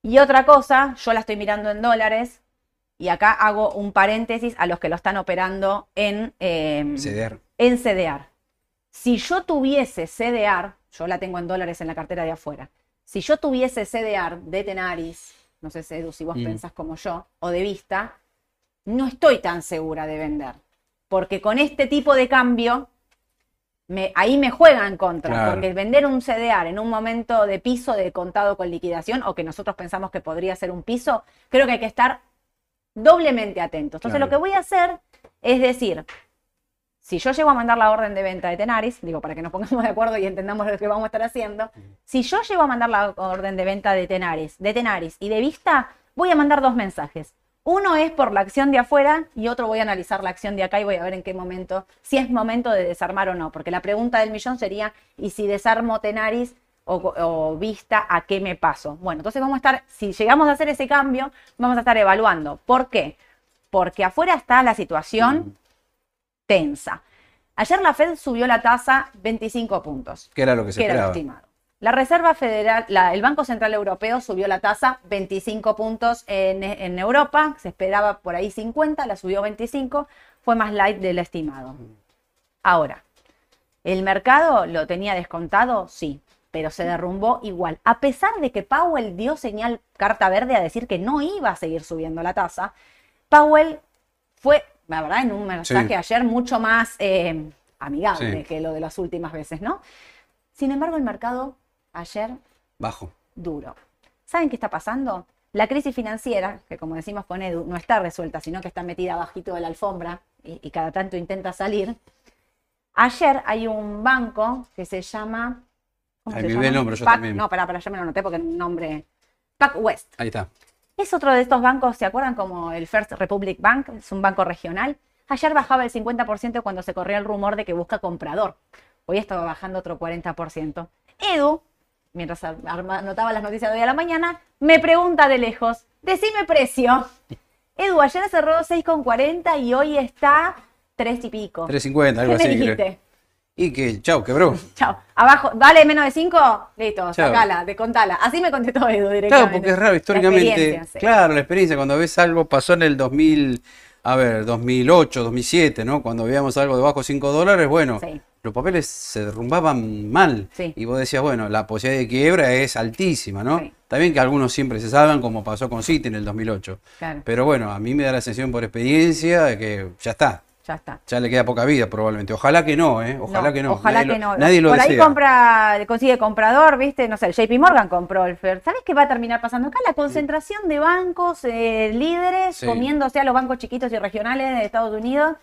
Y otra cosa, yo la estoy mirando en dólares, y acá hago un paréntesis a los que lo están operando en, eh, CDR. en CDR. Si yo tuviese CDR, yo la tengo en dólares en la cartera de afuera. Si yo tuviese CDR de Tenaris, no sé, Edu, si vos Mm. pensás como yo, o de Vista, no estoy tan segura de vender. Porque con este tipo de cambio, me- ahí me juega en contra. Claro. Porque vender un CDR en un momento de piso de contado con liquidación, o que nosotros pensamos que podría ser un piso, creo que hay que estar doblemente atentos. Entonces, Claro. lo que voy a hacer es decir, si yo llego a mandar la orden de venta de Tenaris, digo, para que nos pongamos de acuerdo y entendamos lo que vamos a estar haciendo, si yo llego a mandar la orden de venta de Tenaris, de Tenaris y de Vista, voy a mandar dos mensajes. Uno es por la acción de afuera y otro voy a analizar la acción de acá y voy a ver en qué momento, si es momento de desarmar o no. Porque la pregunta del millón sería, ¿y si desarmo Tenaris o, o Vista, a qué me paso? Bueno, entonces vamos a estar, si llegamos a hacer ese cambio, vamos a estar evaluando. ¿Por qué? Porque afuera está la situación tensa. Ayer la Fed subió la tasa 25 puntos, Que era lo que se que era lo esperaba. estimado. La Reserva Federal, la- el Banco Central Europeo subió la tasa 25 puntos en, en Europa, se esperaba por ahí 50, la subió 25, fue más light del estimado. Ahora, ¿el mercado lo tenía descontado? Sí, pero se derrumbó igual. A pesar de que Powell dio señal carta verde a decir que no iba a seguir subiendo la tasa, Powell fue, la verdad, en un mensaje Sí. ayer mucho más eh, amigable Sí. que lo de las últimas veces, ¿no? Sin embargo, el mercado ayer Bajo. duro. ¿Saben qué está pasando? La crisis financiera, que como decimos con Edu, no está resuelta, sino que está metida bajito de la alfombra y, y cada tanto intenta salir. Ayer hay un banco que se llama. ¿cómo Ay, se me llama? ve el nombre, yo Pac- también. No, pará, pará, yo me lo anoté porque el nombre. Pac West. Ahí está. Es otro de estos bancos, ¿se acuerdan? Como el First Republic Bank, es un banco regional. Ayer bajaba el 50% cuando se corrió el rumor de que busca comprador. Hoy estaba bajando otro 40%. Edu, mientras anotaba las noticias de hoy a la mañana, me pregunta de lejos, decime precio. Edu, ayer cerró 6,40 y hoy está 3 y pico. 350, algo ¿Qué me así. creo. dijiste? Y que, chau, quebró. Chao. Abajo, ¿vale menos de 5? Listo, Chao. sacala, descontala. Así me contestó Edu directamente. Claro, porque es raro, históricamente. sí. Claro, la experiencia, cuando ves algo, pasó en el 2000, a ver, 2008, 2007, ¿no? Cuando veíamos algo debajo de 5 dólares, bueno, Sí. Los papeles se derrumbaban mal. Sí. Y vos decías, bueno, la posibilidad de quiebra es altísima, ¿no? Sí. Está bien que algunos siempre se salvan, como pasó con Citi en el 2008. Claro, Pero bueno, a mí me da la sensación por experiencia de que ya está. ya está. Ya le queda poca vida probablemente. Ojalá que no, ¿eh? Ojalá que no. Ojalá nadie que lo, no. Nadie lo Por ahí compra, consigue comprador, ¿viste? No sé, el JP Morgan compró el FER. ¿Sabes qué va a terminar pasando acá? La concentración de bancos eh, líderes Sí. comiéndose a los bancos chiquitos y regionales de Estados Unidos.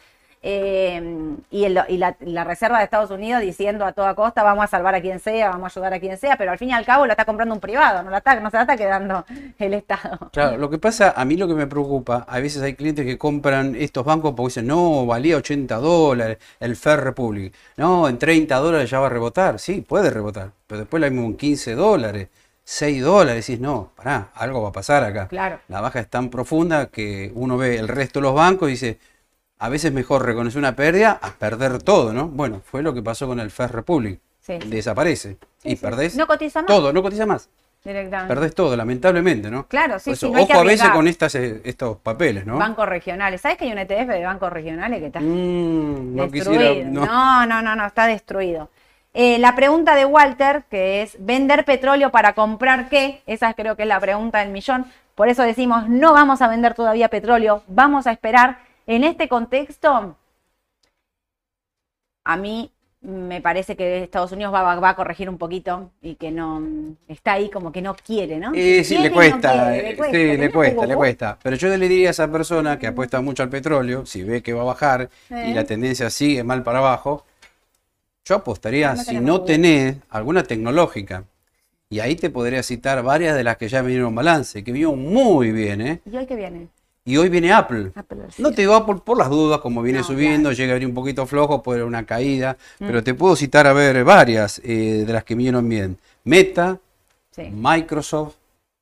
Eh, y, el- y la, la Reserva de Estados Unidos diciendo a toda costa vamos a salvar a quien sea, vamos a ayudar a quien sea, pero al fin y al cabo la está comprando un privado, no, la está, no se la está quedando el Estado. Claro, lo que pasa, a mí lo que me preocupa, a veces hay clientes que compran estos bancos porque dicen, no, valía 80 dólares el Fair Republic. No, en 30 dólares ya va a rebotar. Sí, puede rebotar, pero después la mismo en 15 dólares, 6 dólares, decís, no, pará, algo va a pasar acá. Claro. La baja es tan profunda que uno ve el resto de los bancos y dice, a veces mejor reconocer una pérdida a perder todo, ¿no? Bueno, fue lo que pasó con el First Republic. Sí. Desaparece. y perdés No cotiza más todo, no cotiza más. directamente. Perdés todo, lamentablemente, ¿no? Claro, sí, sí, no ojo a veces con estas, eh, estos papeles, ¿no? Bancos regionales. ¿Sabes que hay un ETF de bancos regionales que está Mm, no destruido? quisiera. No. no, no, no, no, está destruido. Eh, la pregunta de Walter, que es vender petróleo para comprar qué, esa creo que es la pregunta del millón. Por eso decimos, no vamos a vender todavía petróleo, vamos a esperar. En este contexto, a mí me parece que Estados Unidos va, va- va a corregir un poquito y que no está ahí como que no quiere, ¿no? Eh, sí, Quiere le no cuesta, quiere, eh, cuesta, sí, le cuesta, le cuesta. Pero yo le diría a esa persona que apuesta mucho al petróleo, si ve que va a bajar Eh. y la tendencia sigue mal para abajo, yo apostaría No si no tenés alguna tecnológica. Y ahí te podría citar varias de las que ya vinieron balance, que vinieron muy bien, ¿eh? ¿Y hoy qué viene? Y hoy viene Apple. Apple. No te digo Apple por las dudas, como viene No, subiendo, llega a venir un poquito flojo, puede haber una caída, Mm. pero te puedo citar a ver varias eh, de las que vinieron bien. Meta, Sí. Microsoft,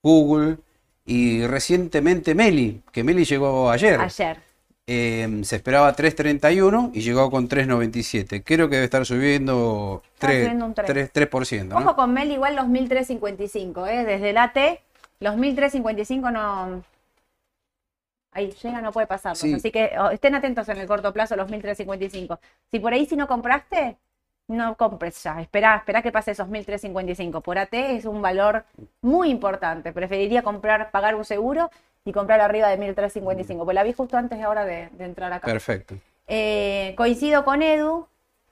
Google y recientemente Meli, que Meli llegó ayer. Ayer. Eh, se esperaba 3.31 y llegó con 3.97. Creo que debe estar subiendo Está 3, subiendo un tres. 3, 3%. ¿no? Ojo con Mel igual los 1355, ¿eh? Desde el AT, los 1355 no... Ahí llega, no puede pasarlos. Sí. Así que oh, estén atentos en el corto plazo los 1355. Si por ahí si no compraste, no compres ya. Espera, espera que pase esos 1355. Por AT es un valor muy importante. Preferiría comprar, pagar un seguro y comprar arriba de 1355. Pues la vi justo antes de ahora de, de entrar acá. Perfecto. Eh, coincido con Edu,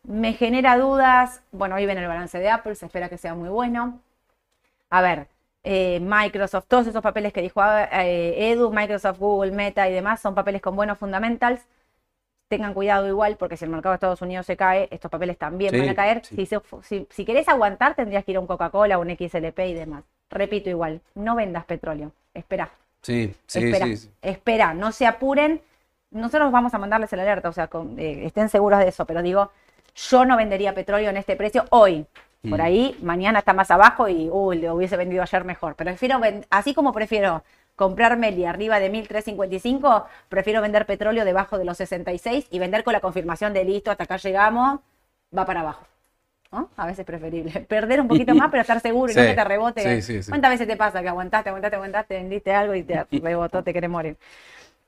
me genera dudas. Bueno, hoy viene el balance de Apple, se espera que sea muy bueno. A ver, eh, Microsoft, todos esos papeles que dijo eh, Edu, Microsoft, Google, Meta y demás son papeles con buenos fundamentals. Tengan cuidado igual, porque si el mercado de Estados Unidos se cae, estos papeles también Sí, van a caer. sí. Si, se- si, si querés aguantar, tendrías que ir a un Coca-Cola, un XLP y demás. Repito igual, no vendas petróleo. Espera, Sí, sí, espera, sí, espera, no se apuren. Nosotros vamos a mandarles el alerta, o sea, con- eh, estén seguros de eso, pero digo, yo no vendería petróleo en este precio hoy. Por Mm. ahí, mañana está más abajo y, uy, lo hubiese vendido ayer mejor. Pero prefiero, así como prefiero comprar Meli arriba de 1355, prefiero vender petróleo debajo de los 66 y vender con la confirmación de listo, hasta acá llegamos, va para abajo. ¿no? A veces es preferible. Perder un poquito más, pero estar seguro y no que te rebote. sí, sí. ¿Cuántas veces te pasa que aguantaste, aguantaste, aguantaste, vendiste algo y te rebotó, te querés morir?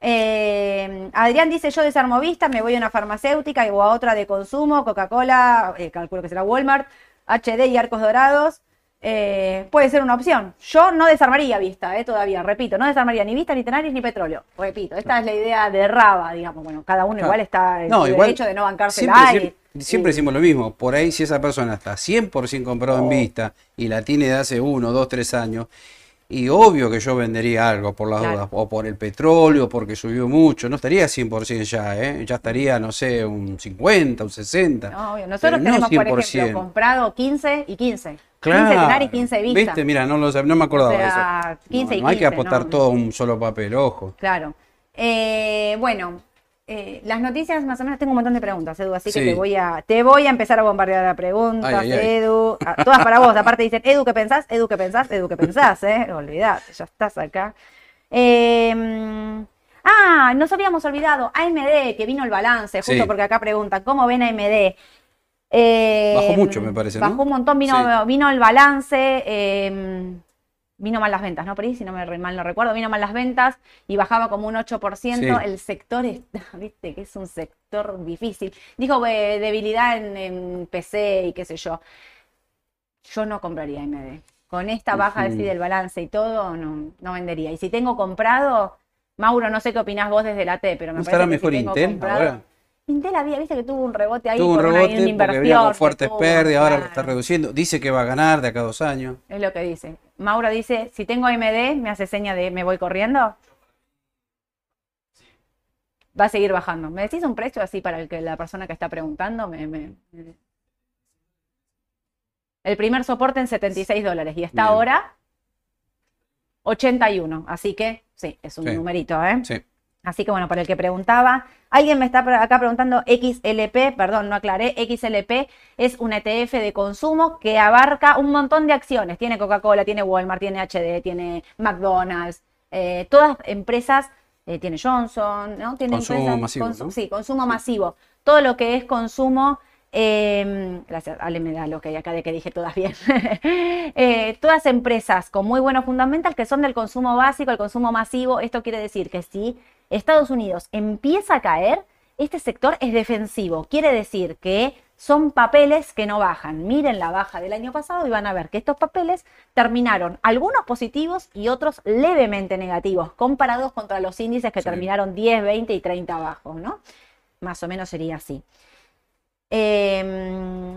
Eh, Adrián dice, yo desarmo vista, me voy a una farmacéutica o a otra de consumo, Coca-Cola, eh, calculo que será Walmart, HD y Arcos Dorados. eh, puede ser una opción. Yo no desarmaría vista, eh, todavía, repito, no desarmaría ni vista, ni tenarios, ni petróleo. Repito, esta es la idea de Raba, digamos. Bueno, cada uno Claro. igual está en No, su igual derecho de no bancarse Siempre, el siempre, siempre decimos lo mismo. Por ahí, si esa persona está 100% comprado en vista y la tiene de hace uno, dos, tres años, y obvio que yo vendería algo por las Claro. dudas, o por el petróleo, porque subió mucho, no estaría 100% ya, ¿eh? ya estaría, no sé, un 50, un 60. No, obvio. Nosotros pero no tenemos, por ejemplo, 100%. comprado 15 y 15. Claro. 15 tenarios y 15 vista. Viste, mira, no, lo no me acordaba O de sea, eso. 15 y no, no hay que 15, apostar no. todo a un solo papel, ojo. Claro. Eh, bueno, eh, las noticias más o menos tengo un montón de preguntas, Edu, así que Sí. te voy a te voy a empezar a bombardear a preguntas, Ay, ay, ay. Edu, a- todas para vos. Aparte dicen, Edu, ¿qué pensás? Edu, ¿qué pensás? Edu, ¿qué pensás? Eh? Olvidate, ya estás acá. Eh, ah, nos habíamos olvidado, AMD, que vino el balance, justo Sí. porque acá preguntan, ¿cómo ven AMD? Bajó mucho, me parece, ¿no? Bajó un montón, vino, Sí. vino el balance, eh, vino mal las ventas, ¿no? Ahí, si no me mal no recuerdo, vino mal las ventas y bajaba como un 8%. Sí. El sector, está, viste, que es un sector difícil. Dijo eh, debilidad en, en PC y qué sé yo. Yo no compraría AMD. Con esta baja así del balance y todo, no, no vendería. Y si tengo comprado, Mauro, no sé qué opinás vos desde la T, pero me ¿No parece estará que mejor si tengo Intel comprado- ahora? Intel había, viste que tuvo un rebote ahí Tuvo un rebote una porque que fuertes pérdidas, ahora lo está reduciendo. Dice que va a ganar de acá a dos años. Es lo que dice. Mauro dice, si tengo AMD, me hace seña de me voy corriendo. Va a seguir bajando. ¿Me decís un precio así para el que la persona que está preguntando? Me, me- me- El primer soporte en 76 dólares y está ahora 81. Así que sí, es un Sí. numerito, ¿eh? Sí. Así que bueno, para el que preguntaba, alguien me está acá preguntando XLP, perdón, no aclaré, XLP es un ETF de consumo que abarca un montón de acciones. Tiene Coca-Cola, tiene Walmart, tiene HD, tiene McDonald's, eh, todas empresas eh, tiene Johnson, ¿no? Tiene Consumo empresas- masivo. Sí, consumo masivo. Todo lo que es consumo. eh, gracias, Ale me da lo que hay acá de que dije todas bien. Eh, todas empresas con muy buenos fundamentals que son del consumo básico, el consumo masivo. Esto quiere decir que si Estados Unidos empieza a caer, este sector es defensivo. Quiere decir que son papeles que no bajan. Miren la baja del año pasado y van a ver que estos papeles terminaron algunos positivos y otros levemente negativos, comparados contra los índices que Sí. terminaron 10, 20 y 30 bajos, ¿no? Más o menos sería así. Eh,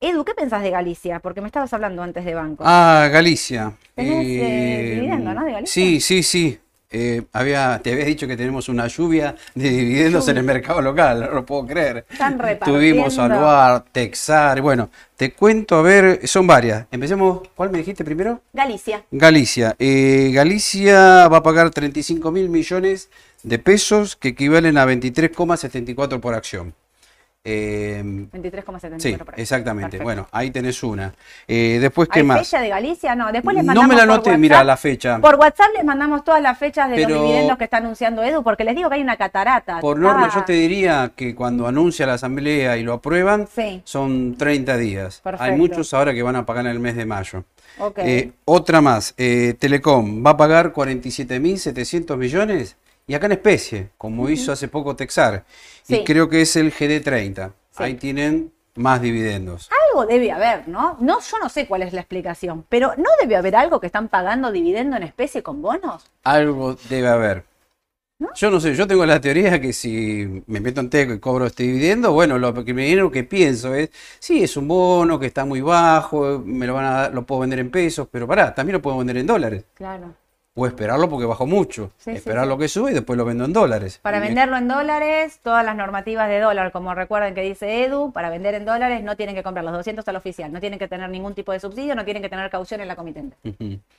Edu, ¿qué pensás de Galicia? Porque me estabas hablando antes de banco. Ah, Galicia. Tenés, eh, dividendo, ¿no? de Galicia. Sí, sí, sí. Eh, había, te había dicho que tenemos una lluvia de dividendos en el mercado local, no lo puedo creer. Están. Tuvimos Aluar, Texar, bueno, te cuento, a ver, son varias. Empecemos, ¿cuál me dijiste primero? Galicia. Galicia. Eh, Galicia va a pagar 35 mil millones de pesos que equivalen a 23,74 por acción. Eh, 23,74 sí, exactamente. Perfecto. Bueno, ahí tenés una. Eh, después, ¿qué ¿Hay más? fecha de Galicia? No, después les No mandamos me la anoté, mira, la fecha. Por WhatsApp les mandamos todas las fechas de Pero- los dividendos que está anunciando Edu, porque les digo que hay una catarata. Por norma, Estaba- yo te diría que cuando anuncia la asamblea y lo aprueban, Sí. son 30 días. Hay muchos ahora que van a pagar en el mes de mayo. Eh, otra más, eh, Telecom va a pagar 47.700 millones y acá en especie, como hizo hace poco Texar. Sí. Y creo que es el GD30. Sí. Ahí tienen más dividendos. Algo debe haber, ¿no? No, yo no sé cuál es la explicación, pero ¿no debe haber algo que están pagando dividendo en especie con bonos? Algo debe haber. ¿No? Yo no sé, yo tengo la teoría que si me meto en Teco y cobro este dividendo, bueno, lo que lo que pienso es, sí, es un bono que está muy bajo, me lo van a dar- lo puedo vender en pesos, pero pará, también lo puedo vender en dólares. Claro. O esperarlo porque bajó mucho. Sí, esperar sí. lo que sube y después lo vendo en dólares. Para Y venderlo en dólares, todas las normativas de dólar, como recuerden que dice Edu, para vender en dólares no tienen que comprar los 200 al oficial, no tienen que tener ningún tipo de subsidio, no tienen que tener caución en la comitente.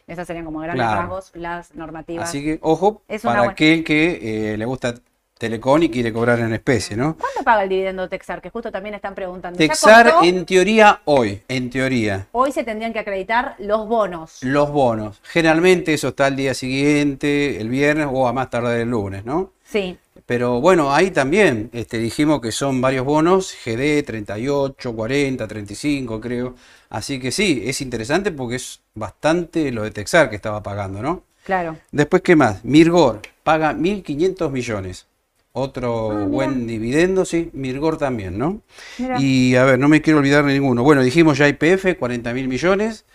Esas serían como grandes Claro. rasgos las normativas. Así que, ojo, Es para buena- aquel que eh, le gusta Telecom y quiere cobrar en especie, ¿no? ¿Cuándo paga el dividendo Texar? Que justo también están preguntando. ¿Ya Texar, en teoría, hoy, en teoría. Hoy se tendrían que acreditar los bonos. Los bonos. Generalmente eso está al día siguiente, el viernes o a más tarde el lunes, ¿no? Sí, Pero bueno, ahí también este, dijimos que son varios bonos, GD 38, 40, 35 creo. Así que sí, es interesante porque es bastante lo de Texar que estaba pagando, ¿no? claro. Después, ¿qué más? Mirgor paga 1.500 millones. Otro Ah, buen dividendo, sí. Mirgor también, ¿no? Y a ver, no me quiero olvidar de ninguno. Bueno, dijimos ya IPF, 40 mil millones.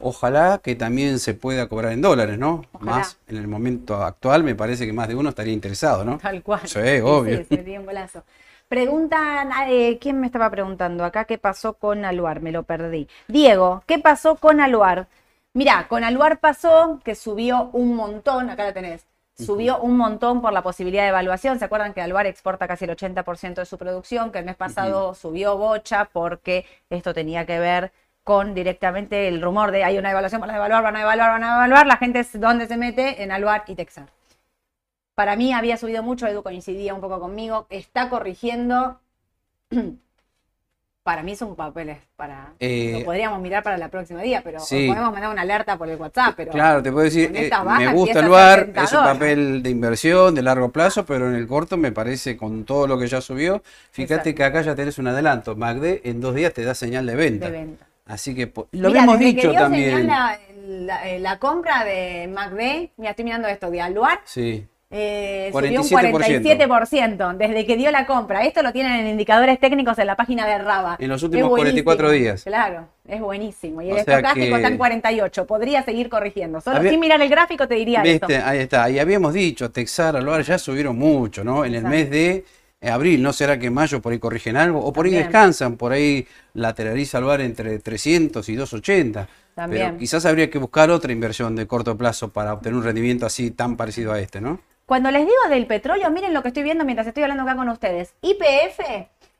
Ojalá que también se pueda cobrar en dólares, ¿no? Ojalá. Más en el momento actual, me parece que más de uno estaría interesado, ¿no? Tal cual. Sí, obvio. Sí, sería un golazo. Preguntan, eh, ¿quién me estaba preguntando acá qué pasó con Aluar? Me lo perdí. Diego, ¿qué pasó con Aluar? Mirá, con Aluar pasó que subió un montón, acá la tenés, subió un montón por la posibilidad de evaluación. ¿Se acuerdan que Aluar exporta casi el 80% de su producción? Que el mes pasado subió bocha porque esto tenía que ver con directamente el rumor de hay una evaluación, van a evaluar, van a evaluar, van a evaluar. La gente es donde se mete en Aluar y Texar. Para mí había subido mucho, Edu coincidía un poco conmigo, está corrigiendo. Para mí son papeles para... Eh, lo podríamos mirar para el próximo día, pero sí. podemos mandar una alerta por el WhatsApp. Pero Claro, te puedo decir, eh, me gusta el lugar, es un papel de inversión de largo plazo, pero en el corto me parece con todo lo que ya subió, fíjate Exacto. que acá ya tenés un adelanto. MACD en dos días te da señal de venta. de venta. Así que lo Mira, hemos que dicho también. La, la- eh, la compra de MACD, mira, estoy mirando esto, de Aluar, Sí. Eh, subió un 47%. 47% desde que dio la compra. Esto lo tienen en indicadores técnicos en la página de Raba. En los últimos 44 buenísimo. días. Claro, es buenísimo. Y el estocástico que- está en 48. Podría seguir corrigiendo. Solo Había- sin mirar el gráfico te diría Viste, esto. ahí está. Y habíamos dicho, Texar, Aluar ya subieron mucho, ¿no? En el Exacto. mes de eh, abril, ¿no será que en mayo por ahí corrigen algo? O por ahí descansan, por ahí lateraliza Aluar entre 300 y 280. También. Pero quizás habría que buscar otra inversión de corto plazo para obtener un rendimiento así tan parecido a este, ¿no? Cuando les digo del petróleo, miren lo que estoy viendo mientras estoy hablando acá con ustedes. IPF,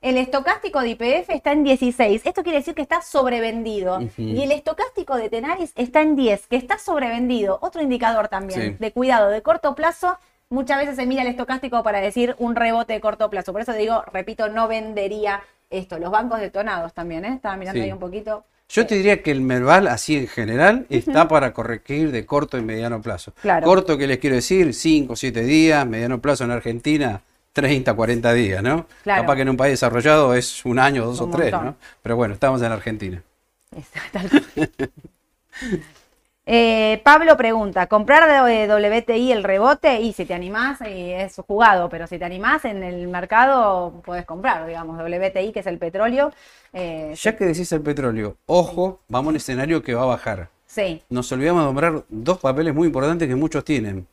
el estocástico de IPF está en 16. Esto quiere decir que está sobrevendido. Y el estocástico de Tenaris está en 10, que está sobrevendido. Otro indicador también Sí. de cuidado de corto plazo. Muchas veces se mira el estocástico para decir un rebote de corto plazo. Por eso digo, repito, no vendería esto. Los bancos detonados también, ¿eh? Estaba mirando Sí. ahí un poquito. Yo te diría que el Merval, así en general, está para corregir de corto y mediano plazo. Claro. Corto, que les quiero decir? 5 o 7 días, mediano plazo en Argentina, 30, 40 días, ¿no? Claro. Capaz que en un país desarrollado es un año, dos Un o tres, montón. ¿no? Pero bueno, estamos en Argentina. Cual. Eh, Pablo pregunta, ¿comprar de WTI el rebote? Y si te animás, y es jugado, pero si te animás en el mercado, puedes comprar, digamos, WTI, que es el petróleo. eh, Ya que decís el petróleo, ojo, vamos a un escenario que va a bajar. sí, Nos olvidamos de nombrar dos papeles muy importantes que muchos tienen.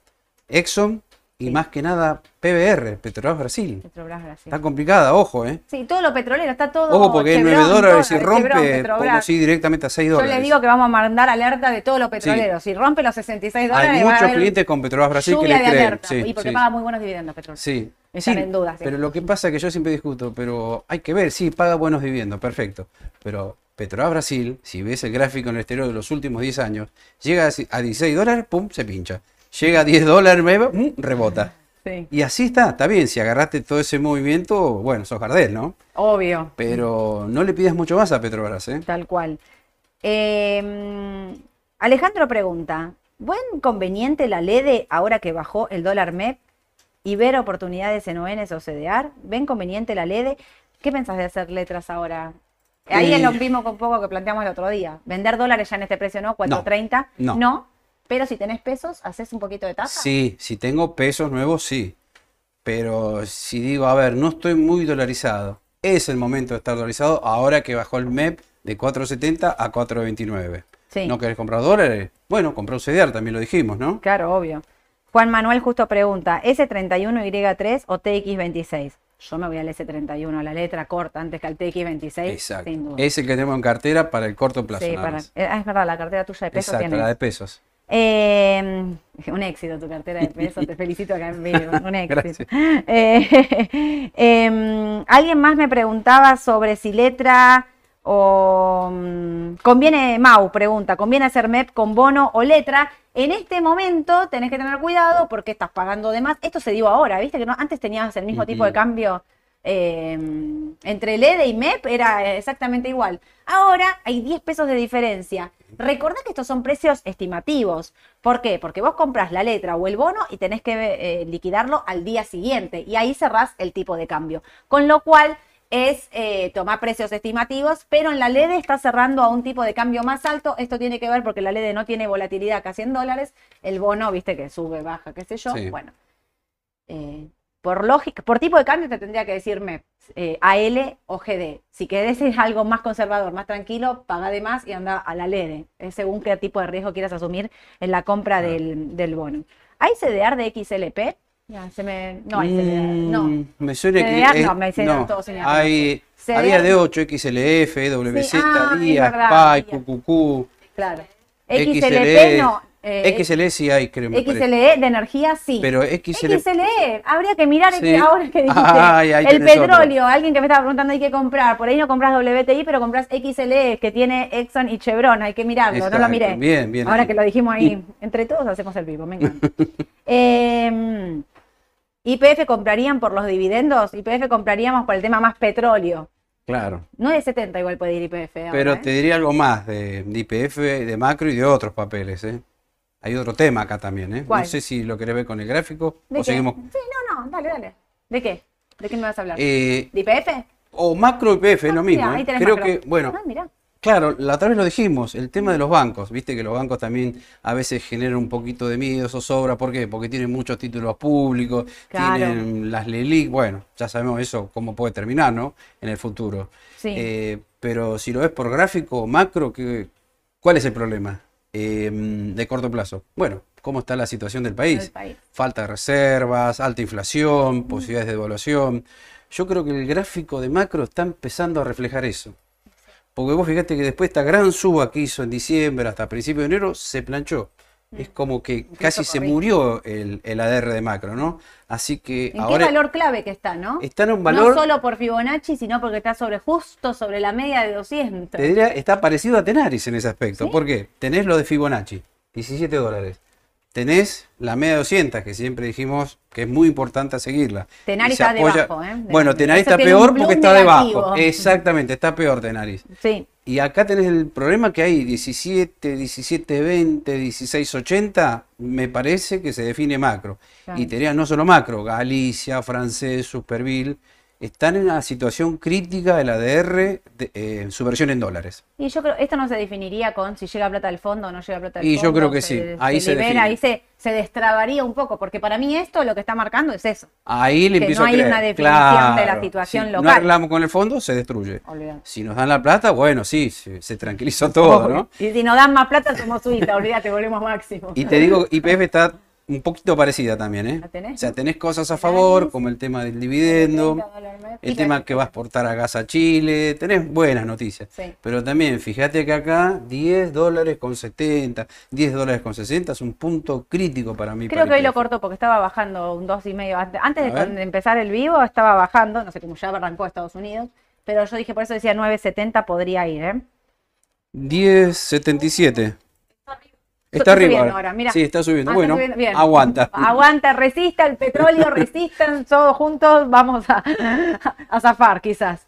Exxon y Sí. más que nada PBR, Petrobras Brasil. Petrobras Brasil. Está complicada, ojo, ¿eh? Sí, todo lo petrolero, está todo. Ojo, porque es Chevron, 9 dólares y dólares, rompe, Petrobras. podemos ir directamente a 6 Yo dólares. les digo que vamos a mandar alerta de todos los petroleros. Si rompe los 66 dólares, Hay muchos clientes con Petrobras Brasil que lluvia le de creen. alerta. Sí, y porque sí. paga muy buenos dividendos petróleo. Sí. Están Sí, en duda, sí. Pero lo que pasa es que yo siempre discuto, pero hay que ver, sí, paga buenos dividendos, perfecto. Pero Petrobras Brasil, si ves el gráfico en el exterior de los últimos 10 años, llega a 16 dólares, pum, se pincha. Llega a 10 dólares, mm, rebota. Sí, Y así está, está bien, si agarraste todo ese movimiento, bueno, sos Gardel, ¿no? obvio. Pero no le pidas mucho más a Petrobras, ¿eh? Tal cual. Eh, Alejandro pregunta, ¿buen conveniente la LEDE ahora que bajó el dólar MEP y ver oportunidades en ONs o CDR? ¿Ven conveniente la LEDE? ¿Qué pensás de hacer letras ahora? Ahí Eh. es lo mismo con poco que planteamos el otro día. Vender dólares ya en este precio, ¿no? 4.30. no. Pero si tenés pesos, haces un poquito de tasa. Sí, si tengo pesos nuevos, sí. Pero si digo, a ver, no estoy muy dolarizado, es el momento de estar dolarizado ahora que bajó el MEP de 4.70 a 4.29. Sí. ¿No querés comprar dólares? Bueno, compré un CDR, también lo dijimos, ¿no? Claro, obvio. Juan Manuel justo pregunta, ¿S31Y3 o TX26? Yo me voy al S31, a la letra corta, antes que al TX26, Exacto. sin duda. Es el que tenemos en cartera para el corto plazo. Sí, para- eh, ah, es verdad, la cartera tuya de pesos Exacto, tiene. la de pesos. Eh, un éxito tu cartera de pesos, te felicito acá en vivo, un éxito. Eh, em, Alguien más me preguntaba sobre si letra o mm, conviene, Mau pregunta, ¿conviene hacer MEP con bono o letra? En este momento tenés que tener cuidado porque estás pagando de más. Esto se dio ahora, ¿viste? Que no, antes tenías el mismo tipo de cambio eh, entre LEDE y MEP, era exactamente igual. Ahora hay 10 pesos de diferencia. Recordá que estos son precios estimativos. ¿Por qué? Porque vos compras la letra o el bono y tenés que eh, liquidarlo al día siguiente y ahí cerrás el tipo de cambio. Con lo cual es eh, tomar precios estimativos, pero en la LEDE está cerrando a un tipo de cambio más alto. Esto tiene que ver porque la LEDE no tiene volatilidad casi en dólares. El bono, viste que sube, baja, qué sé yo. Sí. Bueno, eh, por lógica, por tipo de cambio te tendría que decirme eh, AL o GD. Si querés ir algo más conservador, más tranquilo, paga de más y anda a la LEDE. Es según qué tipo de riesgo quieras asumir en la compra del, del bono. ¿Hay CDR de XLP? Ya, se me... No hay CDR, no. Mm, Me suena que. CDR, es- no, me suena todo señalado. Hay, CDR, había de no. 8, XLF, WZ, Sí, ah, es DIA, verdad, SPY, DIA. QQQ. Claro. XLP no. Eh, XLE sí hay, creo. parece. XLE de energía sí. Pero XLE. XLE, habría que mirar Sí. ahora que dijiste Ay, ahí el otro. petróleo, alguien que me estaba preguntando hay que comprar, por ahí no compras WTI, pero compras XLE que tiene Exxon y Chevron, hay que mirarlo, no lo miré. bien, bien Ahora que lo dijimos ahí, entre todos hacemos el vivo, me encanta. Eh, IPF comprarían por los dividendos, IPF compraríamos por el tema más petróleo. Claro. No de 70 igual puede ir IPF. Pero ¿eh? te diría algo más de, de IPF, de macro y de otros papeles, ¿eh? Hay otro tema acá también, ¿eh? ¿Cuál? No sé si lo querés ver con el gráfico ¿De o qué? seguimos. Sí, no, no, dale, dale. ¿De qué? ¿De qué me vas a hablar? Eh, ¿De IPF? o macro IPF, es lo Ah, mismo. mira, ahí ¿eh? tenés Creo macro. que, bueno, Ah, mirá. Claro, la otra vez lo dijimos, el tema de los bancos, viste que los bancos también a veces generan un poquito de miedo, zozobra, ¿por qué? Porque tienen muchos títulos públicos, Claro. tienen las LELIC, bueno, ya sabemos eso, cómo puede terminar, ¿no? En el futuro. Sí. Eh, pero si lo ves por gráfico o macro, ¿qué- ¿cuál es el problema? Eh, de corto plazo. Bueno, ¿cómo está la situación del país? Falta de reservas, alta inflación, posibilidades de devaluación. Yo creo que el gráfico de macro está empezando a reflejar eso. Porque vos fíjate que después esta gran suba que hizo en diciembre hasta principios de enero se planchó. Es como que casi se murió el, el ADR de macro, ¿no? Así que ¿En ahora qué valor clave que está, no? está en un valor, No solo por Fibonacci, sino porque está sobre justo sobre la media de 200. te diría, está parecido a Tenaris en ese aspecto. ¿Sí? ¿Por qué? Tenés lo de Fibonacci, 17 dólares. Tenés la media de 200, que siempre dijimos que es muy importante seguirla. Tenaris está debajo, ¿eh? Bueno, Tenaris está peor porque está negativo. debajo. Exactamente, está peor Tenaris. Sí. Y acá tenés el problema que hay 17, 17, 20, 16, 80, me parece que se define macro. Claro. Y tenés no solo macro, Galicia, Francés, Superville, están en una situación crítica del ADR de, eh, en su versión en dólares. Y yo creo, esto no se definiría con si llega plata del fondo o no llega plata del Y yo fondo. creo que sí, ahí se libera, define. ahí se, se destrabaría un poco, porque para mí esto lo que está marcando es eso. Ahí le Que empiezo no a hay creer. una definición de la situación si No local. arreglamos con el fondo, se destruye. Olvídate. Si nos dan la plata, bueno, sí, se, se tranquilizó todo, ¿no? Y si nos dan más plata, somos Suiza, olvídate, volvemos máximo. Y te digo, IPF está un poquito parecida también, ¿eh? ¿La tenés? O sea, tenés cosas a favor, como el tema del dividendo, 30 dólares mes. el tema que- va a exportar a gas a Chile, tenés buenas noticias. Sí. Pero también, fíjate que acá 10 dólares con 70, 10 dólares con 60 es un punto crítico para mí. Creo que hoy lo IPF. corto porque estaba bajando un dos y medio. Antes antes de, de empezar el vivo estaba bajando, no sé cómo ya arrancó Estados Unidos, pero yo dije, por eso decía 9.70 podría ir, ¿eh? 10.77. Está Está arriba. subiendo ahora. mira. Sí, está subiendo. Ah, está bueno, subiendo, bien. aguanta. Aguanta, resista el petróleo, resistan, todos juntos vamos a, a zafar quizás.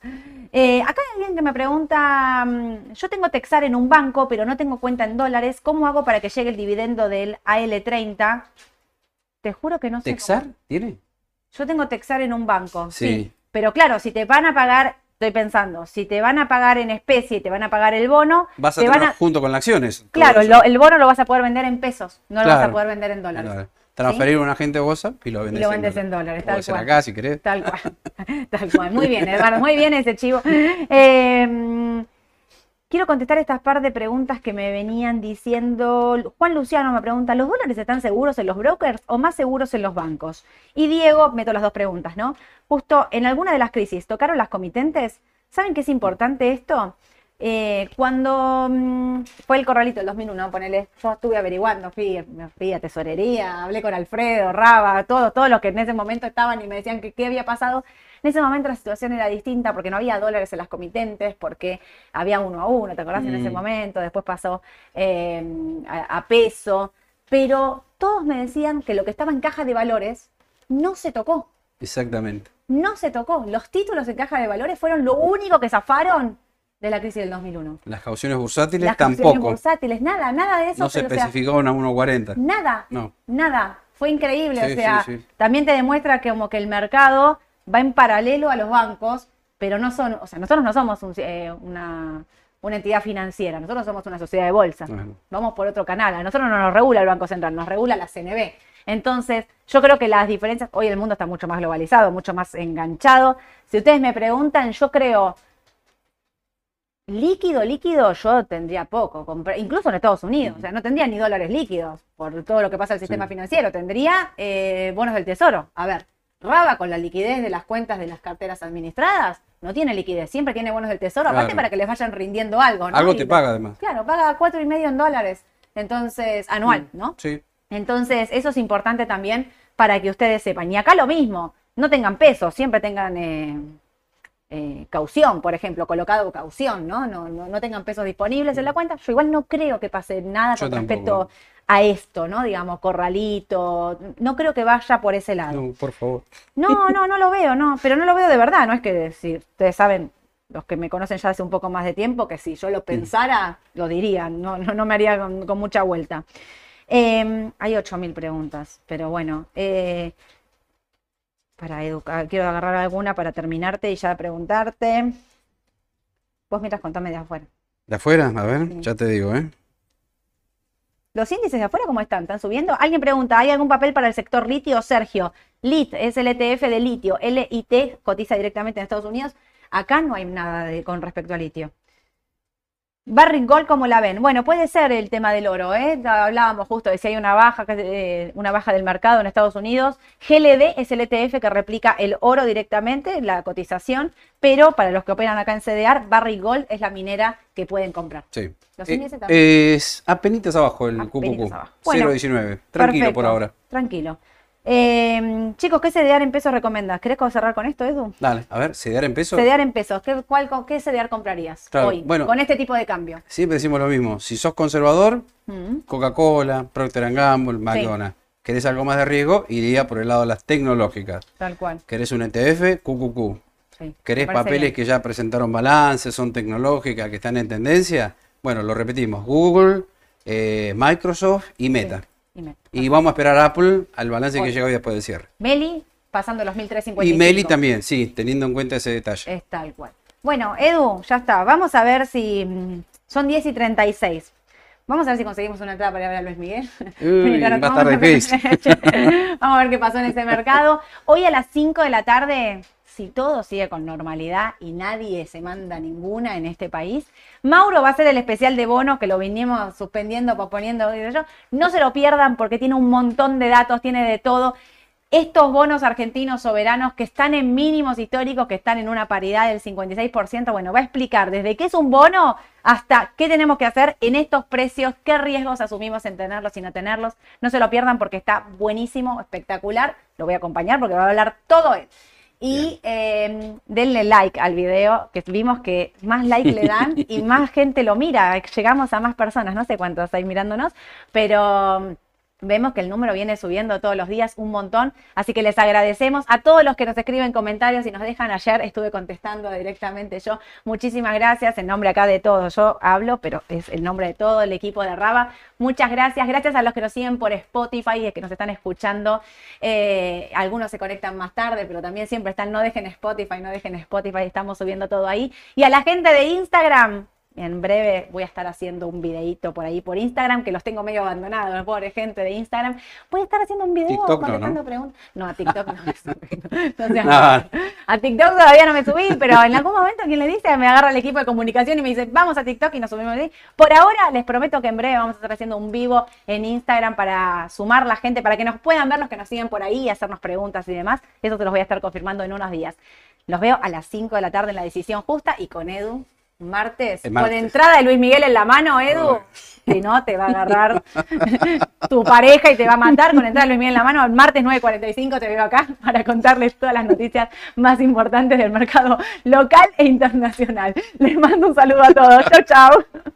Eh, acá hay alguien que me pregunta, mm, yo tengo Texar en un banco, pero no tengo cuenta en dólares, ¿cómo hago para que llegue el dividendo del AL30? Te juro que no sé. ¿Texar? cómo. ¿Tiene? Yo tengo Texar en un banco, sí. Sí. Pero claro, si te van a pagar, estoy pensando, si te van a pagar en especie y te van a pagar el bono, Vas a te van tener a... junto con las acciones. Claro, lo- el bono lo vas a poder vender en pesos, no lo vas a poder vender en dólares. Claro. Transferir a un agente bolsa y lo vendes, lo vendes en dólares, tal Puede ser cual. acá si querés. Tal cual, tal cual. Muy bien, Eduardo, muy bien ese chivo. Eh, quiero contestar estas par de preguntas que me venían diciendo. Juan Luciano me pregunta, ¿los dólares están seguros en los brokers o más seguros en los bancos? Y Diego, meto las dos preguntas, ¿no? Justo en alguna de las crisis, ¿tocaron las comitentes? ¿Saben qué es importante esto? Eh, cuando mm, fue el corralito del 2001, ponele, yo estuve averiguando, fui, fui a tesorería, hablé con Alfredo, Raba, todos, todos los que en ese momento estaban y me decían que qué había pasado. En ese momento la situación era distinta porque no había dólares en las comitentes, porque había uno a uno, ¿te acordás? En ese Mm. momento, después pasó eh, a, a peso, pero todos me decían que lo que estaba en caja de valores no se tocó Exactamente. no se tocó. Los títulos en caja de valores fueron lo único que zafaron de la crisis del 2001. Las cauciones bursátiles Las acciones tampoco. bursátiles, nada, nada de eso. No se pero, o sea, especificaron a 1.40. nada, No. nada. Fue increíble. Sí, o sea, sí, sí. también te demuestra que como que el mercado va en paralelo a los bancos, pero no son, o sea, nosotros no somos un- eh, una, una entidad financiera, nosotros somos una sociedad de bolsa. Bueno. Vamos por otro canal. A nosotros no nos regula el Banco Central, nos regula la CNB. Entonces, yo creo que las diferencias, hoy el mundo está mucho más globalizado, mucho más enganchado. Si ustedes me preguntan, yo creo, líquido, líquido, yo tendría poco, incluso en Estados Unidos, o sea, no tendría ni dólares líquidos por todo lo que pasa el sistema Sí. financiero, tendría eh, bonos del tesoro. A ver, Raba con la liquidez de las cuentas de las carteras administradas, no tiene liquidez, siempre tiene bonos del tesoro, aparte Claro. para que les vayan rindiendo algo, ¿no? Algo te paga además. Claro, paga cuatro y medio en dólares, entonces, anual, ¿no? Sí. Entonces, eso es importante también para que ustedes sepan. Y acá lo mismo, no tengan peso, siempre tengan eh, eh, caución, por ejemplo, colocado caución, ¿no? No, no, no tengan pesos disponibles en la cuenta. Yo igual no creo que pase nada Yo con tampoco. respecto a esto, ¿no? Digamos, corralito, no creo que vaya por ese lado. No, por favor. No, no, no lo veo, no, pero no lo veo de verdad, no es que si ustedes saben, los que me conocen ya hace un poco más de tiempo, que si yo lo pensara, lo diría, no, no, no me haría con, con mucha vuelta. Eh, hay 8.000 preguntas, pero bueno, eh, para educar, quiero agarrar alguna para terminarte y ya preguntarte. Vos mientras contame de afuera. ¿De afuera? A ver, Sí. ya te digo, ¿eh? ¿Los índices de afuera cómo están? ¿Están subiendo? Alguien pregunta, ¿hay algún papel para el sector litio? Sergio, LIT es el ETF de litio. LIT cotiza directamente en Estados Unidos. Acá no hay nada con respecto a litio. Barrick Gold, ¿cómo la ven? Bueno, puede ser el tema del oro, ¿eh? Hablábamos justo de si hay una baja, eh, una baja del mercado en Estados Unidos. GLD es el ETF que replica el oro directamente, la cotización, pero para los que operan acá en CDR, Barrick Gold es la minera que pueden comprar. Sí. Los Eh, también. es apenitas abajo el Apenitas QQQ. abajo. Bueno, 0.19. Tranquilo por ahora. Tranquilo. Eh, chicos, ¿qué CDR en pesos recomendás? ¿Querés cerrar con esto, Edu? Dale, a ver, ¿CDR en pesos? CDR en pesos. ¿Qué, cuál, ¿Qué comprarías Claro, hoy bueno. con este tipo de cambio? Siempre decimos lo mismo. Si sos conservador, Mm, Coca-Cola, Procter Gamble, McDonald's. ¿Querés algo más de riesgo? Iría por el lado de las tecnológicas. tal cual. ¿Querés un ETF? QQQ. Sí, ¿Querés papeles bien. que ya presentaron balance, son tecnológicas, que están en tendencia? Bueno, lo repetimos, Google, eh, Microsoft y Meta. Y me- Y vamos a esperar a Apple al balance Hoy. que llega hoy después del cierre. Meli, pasando los 1355. Y Meli también, sí, teniendo en cuenta ese detalle. Es tal cual. Bueno, Edu, ya está. Vamos a ver si. mm, Son 10 y 36. Vamos a ver si conseguimos una entrada para ir a ver a Luis Miguel. Uy, va a estar tomamos- difícil. Vamos a ver qué pasó en ese mercado. Hoy a las 5 de la tarde, si todo sigue con normalidad y nadie se manda ninguna en este país, Mauro va a hacer el especial de bonos que lo vinimos suspendiendo, posponiendo. yo. No se lo pierdan porque tiene un montón de datos, tiene de todo. Estos bonos argentinos soberanos que están en mínimos históricos, que están en una paridad del 56%, bueno, va a explicar desde qué es un bono hasta qué tenemos que hacer en estos precios, qué riesgos asumimos en tenerlos y no tenerlos. No se lo pierdan porque está buenísimo, espectacular. Lo voy a acompañar porque va a hablar todo él. Y eh, denle like al video, que vimos que más like le dan y más gente lo mira. Llegamos a más personas, no sé cuántos hay mirándonos, pero vemos que el número viene subiendo todos los días un montón. Así que les agradecemos a todos los que nos escriben comentarios y nos dejan ayer. Estuve contestando directamente yo. Muchísimas gracias. En nombre acá de todos, yo hablo, pero es el nombre de todo el equipo de Raba. Muchas gracias. Gracias a los que nos siguen por Spotify y que nos están escuchando. Eh, algunos se conectan más tarde, pero también siempre están. No dejen Spotify, no dejen Spotify. Estamos subiendo todo ahí. Y a la gente de Instagram. En breve voy a estar haciendo un videíto por ahí por Instagram, que los tengo medio abandonados, pobre gente de Instagram. Voy a estar haciendo un video TikTok no, contestando ¿no? preguntas. No, a TikTok no me subí. No. A TikTok todavía no me subí, pero en algún momento quien le dice, me agarra el equipo de comunicación y me dice, vamos a TikTok y nos subimos ahí. Por ahora les prometo que en breve vamos a estar haciendo un vivo en Instagram para sumar la gente, para que nos puedan ver los que nos siguen por ahí y hacernos preguntas y demás. Eso te los voy a estar confirmando en unos días. Los veo a las 5 de la tarde en la decisión justa y con Edu. Martes, con entrada de Luis Miguel en la mano, Edu. Si no, te va a agarrar tu pareja y te va a matar con entrada de Luis Miguel en la mano. El martes 9.45 te veo acá para contarles todas las noticias más importantes del mercado local e internacional. Les mando un saludo a todos. Chau, chau.